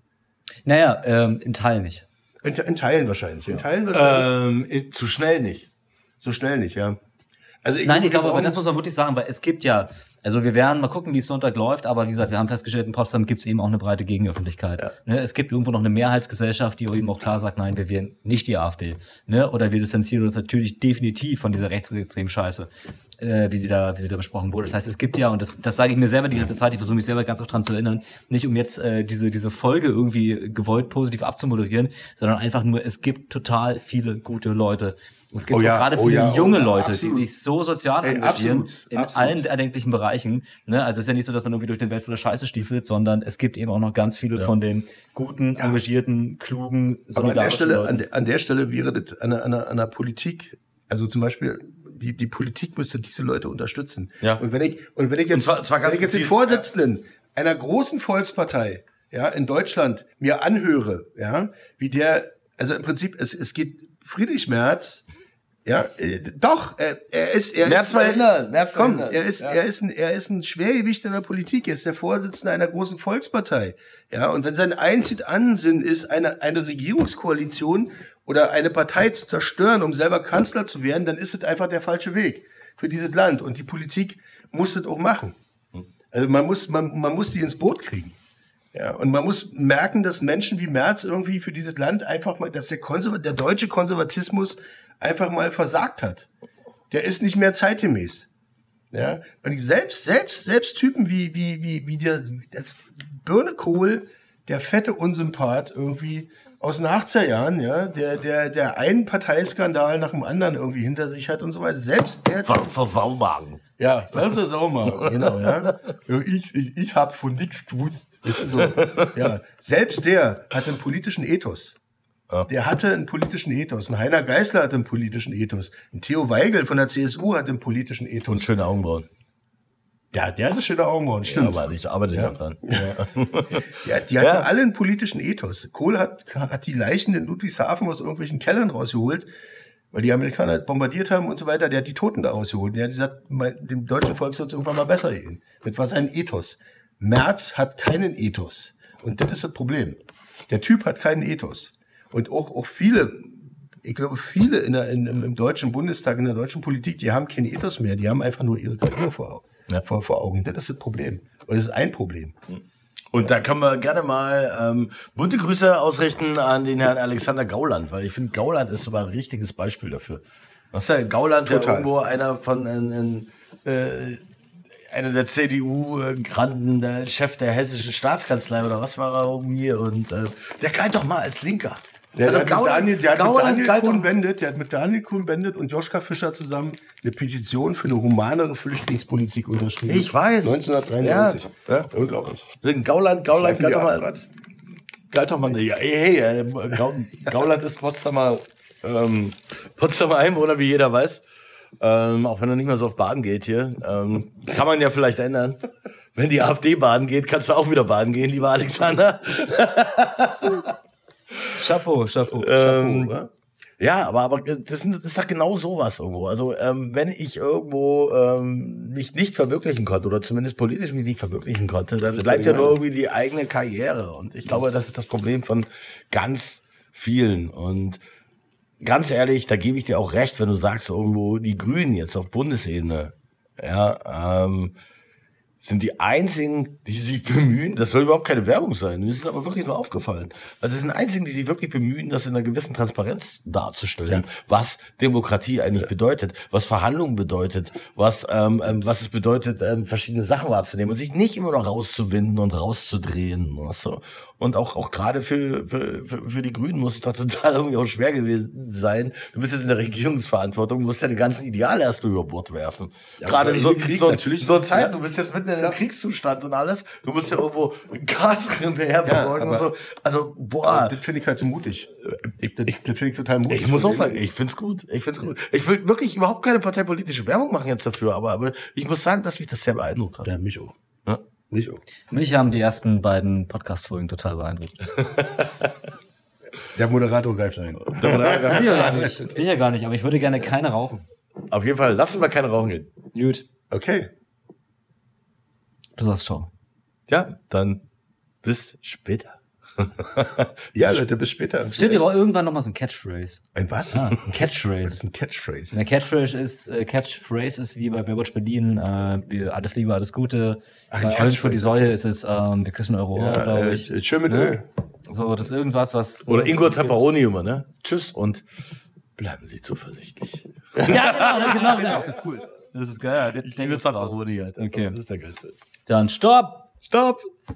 Naja, ähm, in Teilen nicht. In, in Teilen wahrscheinlich. In Teilen wahrscheinlich. Ähm, zu schnell nicht. so schnell nicht, ja. Also Nein, ich glaube, aber das muss man wirklich sagen, weil es gibt ja, also wir werden mal gucken, wie es Sonntag läuft, aber wie gesagt, wir haben festgestellt, in Potsdam gibt es eben auch eine breite Gegenöffentlichkeit. Ne, es gibt irgendwo noch eine Mehrheitsgesellschaft, die eben auch klar sagt, nein, wir wählen nicht die AfD. Ne? Oder wir distanzieren uns natürlich definitiv von dieser rechtsextremen Scheiße, äh, wie sie da, wie sie da besprochen wurde. Das heißt, es gibt ja, und das, das sage ich mir selber die ganze Zeit, ich versuche mich selber ganz oft dran zu erinnern, nicht um jetzt äh, diese, diese Folge irgendwie gewollt positiv abzumoderieren, sondern einfach nur, es gibt total viele gute Leute. Es gibt Oh ja, gerade oh viele ja, oh junge ja, Leute, absolut. die sich so sozial Ey, engagieren absolut, in absolut. allen erdenklichen Bereichen. Ne? Also es ist ja nicht so, dass man irgendwie durch den Welt voller Scheiße stiefelt, sondern es gibt eben auch noch ganz viele von den guten, engagierten, klugen, Aber an der solidarischen Stelle, an der, an der Stelle wäre das an der, an der Politik, also zum Beispiel, die, die Politik müsste diese Leute unterstützen. Ja. Und wenn ich, und wenn ich jetzt, zwar- zwar ganz wenn ich jetzt den Vorsitzenden einer großen Volkspartei, ja, in Deutschland mir anhöre, ja, wie der, also im Prinzip, es, es geht Friedrich Merz, ja, äh, doch, äh, er ist, er Merz ist, verhindern, Merz komm, verhindern. er ist, Ja. er ist ein, er ist ein Schwergewicht in der Politik, er ist der Vorsitzende einer großen Volkspartei, ja, und wenn sein einzig Ansinn ist, eine, eine Regierungskoalition oder eine Partei zu zerstören, um selber Kanzler zu werden, dann ist es einfach der falsche Weg für dieses Land und die Politik muss das auch machen. Also man muss, man, man muss die ins Boot kriegen. Ja, und man muss merken, dass Menschen wie Merz irgendwie für dieses Land einfach mal, dass der, Konserva der deutsche Konservatismus einfach mal versagt hat. Der ist nicht mehr zeitgemäß. Ja, und selbst, selbst, selbst Typen wie, wie, wie, wie der, der Birne Kohl, der fette Unsympath irgendwie aus den 80er Jahren, ja, der, der, der einen Parteiskandal nach dem anderen irgendwie hinter sich hat und so weiter. Selbst der, Walzer Saumagen. ja, Walzer Saumer, genau, ja. ich, ich, ich hab von nichts gewusst. So. Ja, selbst der hat einen politischen Ethos. Ja. Der hatte einen politischen Ethos. Ein Heiner Geißler hat einen politischen Ethos. Ein Theo Weigel von der CSU hat einen politischen Und Ethos. schöne Augenbrauen. Ja, der hatte schöne Augenbrauen, Stimmt. stimmt. aber ich arbeite ja. dran. Ja, die hatten Ja. alle einen politischen Ethos. Kohl hat, hat die Leichen in Ludwigshafen aus irgendwelchen Kellern rausgeholt, weil die Amerikaner bombardiert haben und so weiter. Der hat die Toten da rausgeholt. Der hat gesagt, dem deutschen Volk soll es irgendwann mal besser gehen. Das war sein Ethos. Merz hat keinen Ethos. Und das ist das Problem. Der Typ hat keinen Ethos. Und auch, auch viele ich glaube, viele in der, in, im, im deutschen Bundestag, in der deutschen Politik, die haben keinen Ethos mehr, die haben einfach nur ihre Karriere vor, Ja. vor, vor Augen. Das ist das Problem. Und das ist ein Problem. Und da können wir gerne mal ähm, bunte Grüße ausrichten an den Herrn Alexander Gauland, weil ich finde, Gauland ist sogar ein richtiges Beispiel dafür. Was ist der Gauland, der Total. irgendwo einer von in, in, äh, einer der CDU-Granden, der Chef der hessischen Staatskanzlei oder was war er irgendwie und äh, der galt doch mal als Linker. Der, Also hat mit Gauland- Daniel, der hat mit Daniel Kuhn-Bendit, der hat mit Daniel Kuhn-Bendit und Joschka Fischer zusammen eine Petition für eine humanere Flüchtlingspolitik unterschrieben. Ich weiß. 1993. Ja, ja. Unglaublich. Deswegen Gauland, Gauland galt doch mal. Galt doch mal. Ja, hey, hey, äh, Gau, Gauland ist Potsdamer, ähm, Potsdamer Einwohner, wie jeder weiß. Ähm, auch wenn er nicht mehr so auf Baden geht hier. Ähm, kann man ja vielleicht ändern. Wenn die AfD baden geht, kannst du auch wieder baden gehen, lieber Alexander. Chapeau, Chapeau. Ähm, oder? ja, aber, aber das, ist, das ist doch genau sowas irgendwo. Also ähm, wenn ich irgendwo ähm, mich nicht verwirklichen konnte oder zumindest politisch mich nicht verwirklichen konnte, dann bleibt ja der nur irgendwie die eigene Karriere. Und ich glaube, das ist das Problem von ganz vielen. Und ganz ehrlich, da gebe ich dir auch recht, wenn du sagst, irgendwo die Grünen jetzt auf Bundesebene, ja, ähm, sind die einzigen, die sich bemühen, das soll überhaupt keine Werbung sein, mir ist es aber wirklich nur aufgefallen. Also es sind die einzigen, die sich wirklich bemühen, das in einer gewissen Transparenz darzustellen, was Demokratie eigentlich bedeutet, was Verhandlungen bedeutet, was, ähm, ähm, was es bedeutet, ähm, verschiedene Sachen wahrzunehmen und sich nicht immer noch rauszuwinden und rauszudrehen. Weißt du? Und auch, auch gerade für, für, für, die Grünen muss es doch total irgendwie auch schwer gewesen sein. Du bist jetzt in der Regierungsverantwortung, musst deine ganzen Ideale erstmal über Bord werfen. Ja, gerade in so, Krieg so, natürlich- so Zeit, Ja. du bist jetzt mitten in einem Ja. Kriegszustand und alles. Du musst ja irgendwo Gas herbesorgen und aber- so. Also, boah. Das finde ich halt so mutig. Ich, das, das finde ich total mutig. Ich muss auch sagen, ich find's gut. Ich find's gut. Ich will wirklich überhaupt keine parteipolitische Werbung machen jetzt dafür, aber, aber ich muss sagen, dass mich das sehr beeindruckt hat. Ja, mich auch. Ja. Mich auch. Mich haben die ersten beiden Podcast-Folgen total beeindruckt. Der Moderator greift ein. Bin ja gar nicht. Bin ja gar nicht, aber ich würde gerne keine rauchen. Auf jeden Fall, lass uns mal keine rauchen gehen. Gut. Okay. Du sagst ciao. Ja, dann bis später. Ja, Leute, bis später. Stimmt, wir brauchen irgendwann noch mal so ein Catchphrase. Ein was? Ah, ein Das ist Catchphrase. ein Catchphrase. Eine Catchphrase ist, äh, Catchphrase ist wie bei Baywatch Berlin, äh, alles Liebe, alles Gute. Ach, bei Orange für die Catchphrase. Säule ist es, ähm, wir küssen eure Ohren, Ja, glaube äh, ich. schön mit Ne? Öl. So, das ist irgendwas, was. Oder Ingo Zapparoni immer, ne? Tschüss und bleiben Sie zuversichtlich. Ja, genau, genau, genau. Cool. Das ist geil. Ich denke, Ingo. Zapparoni, Alter. Okay. Das ist der geilste. Dann stopp! Stopp!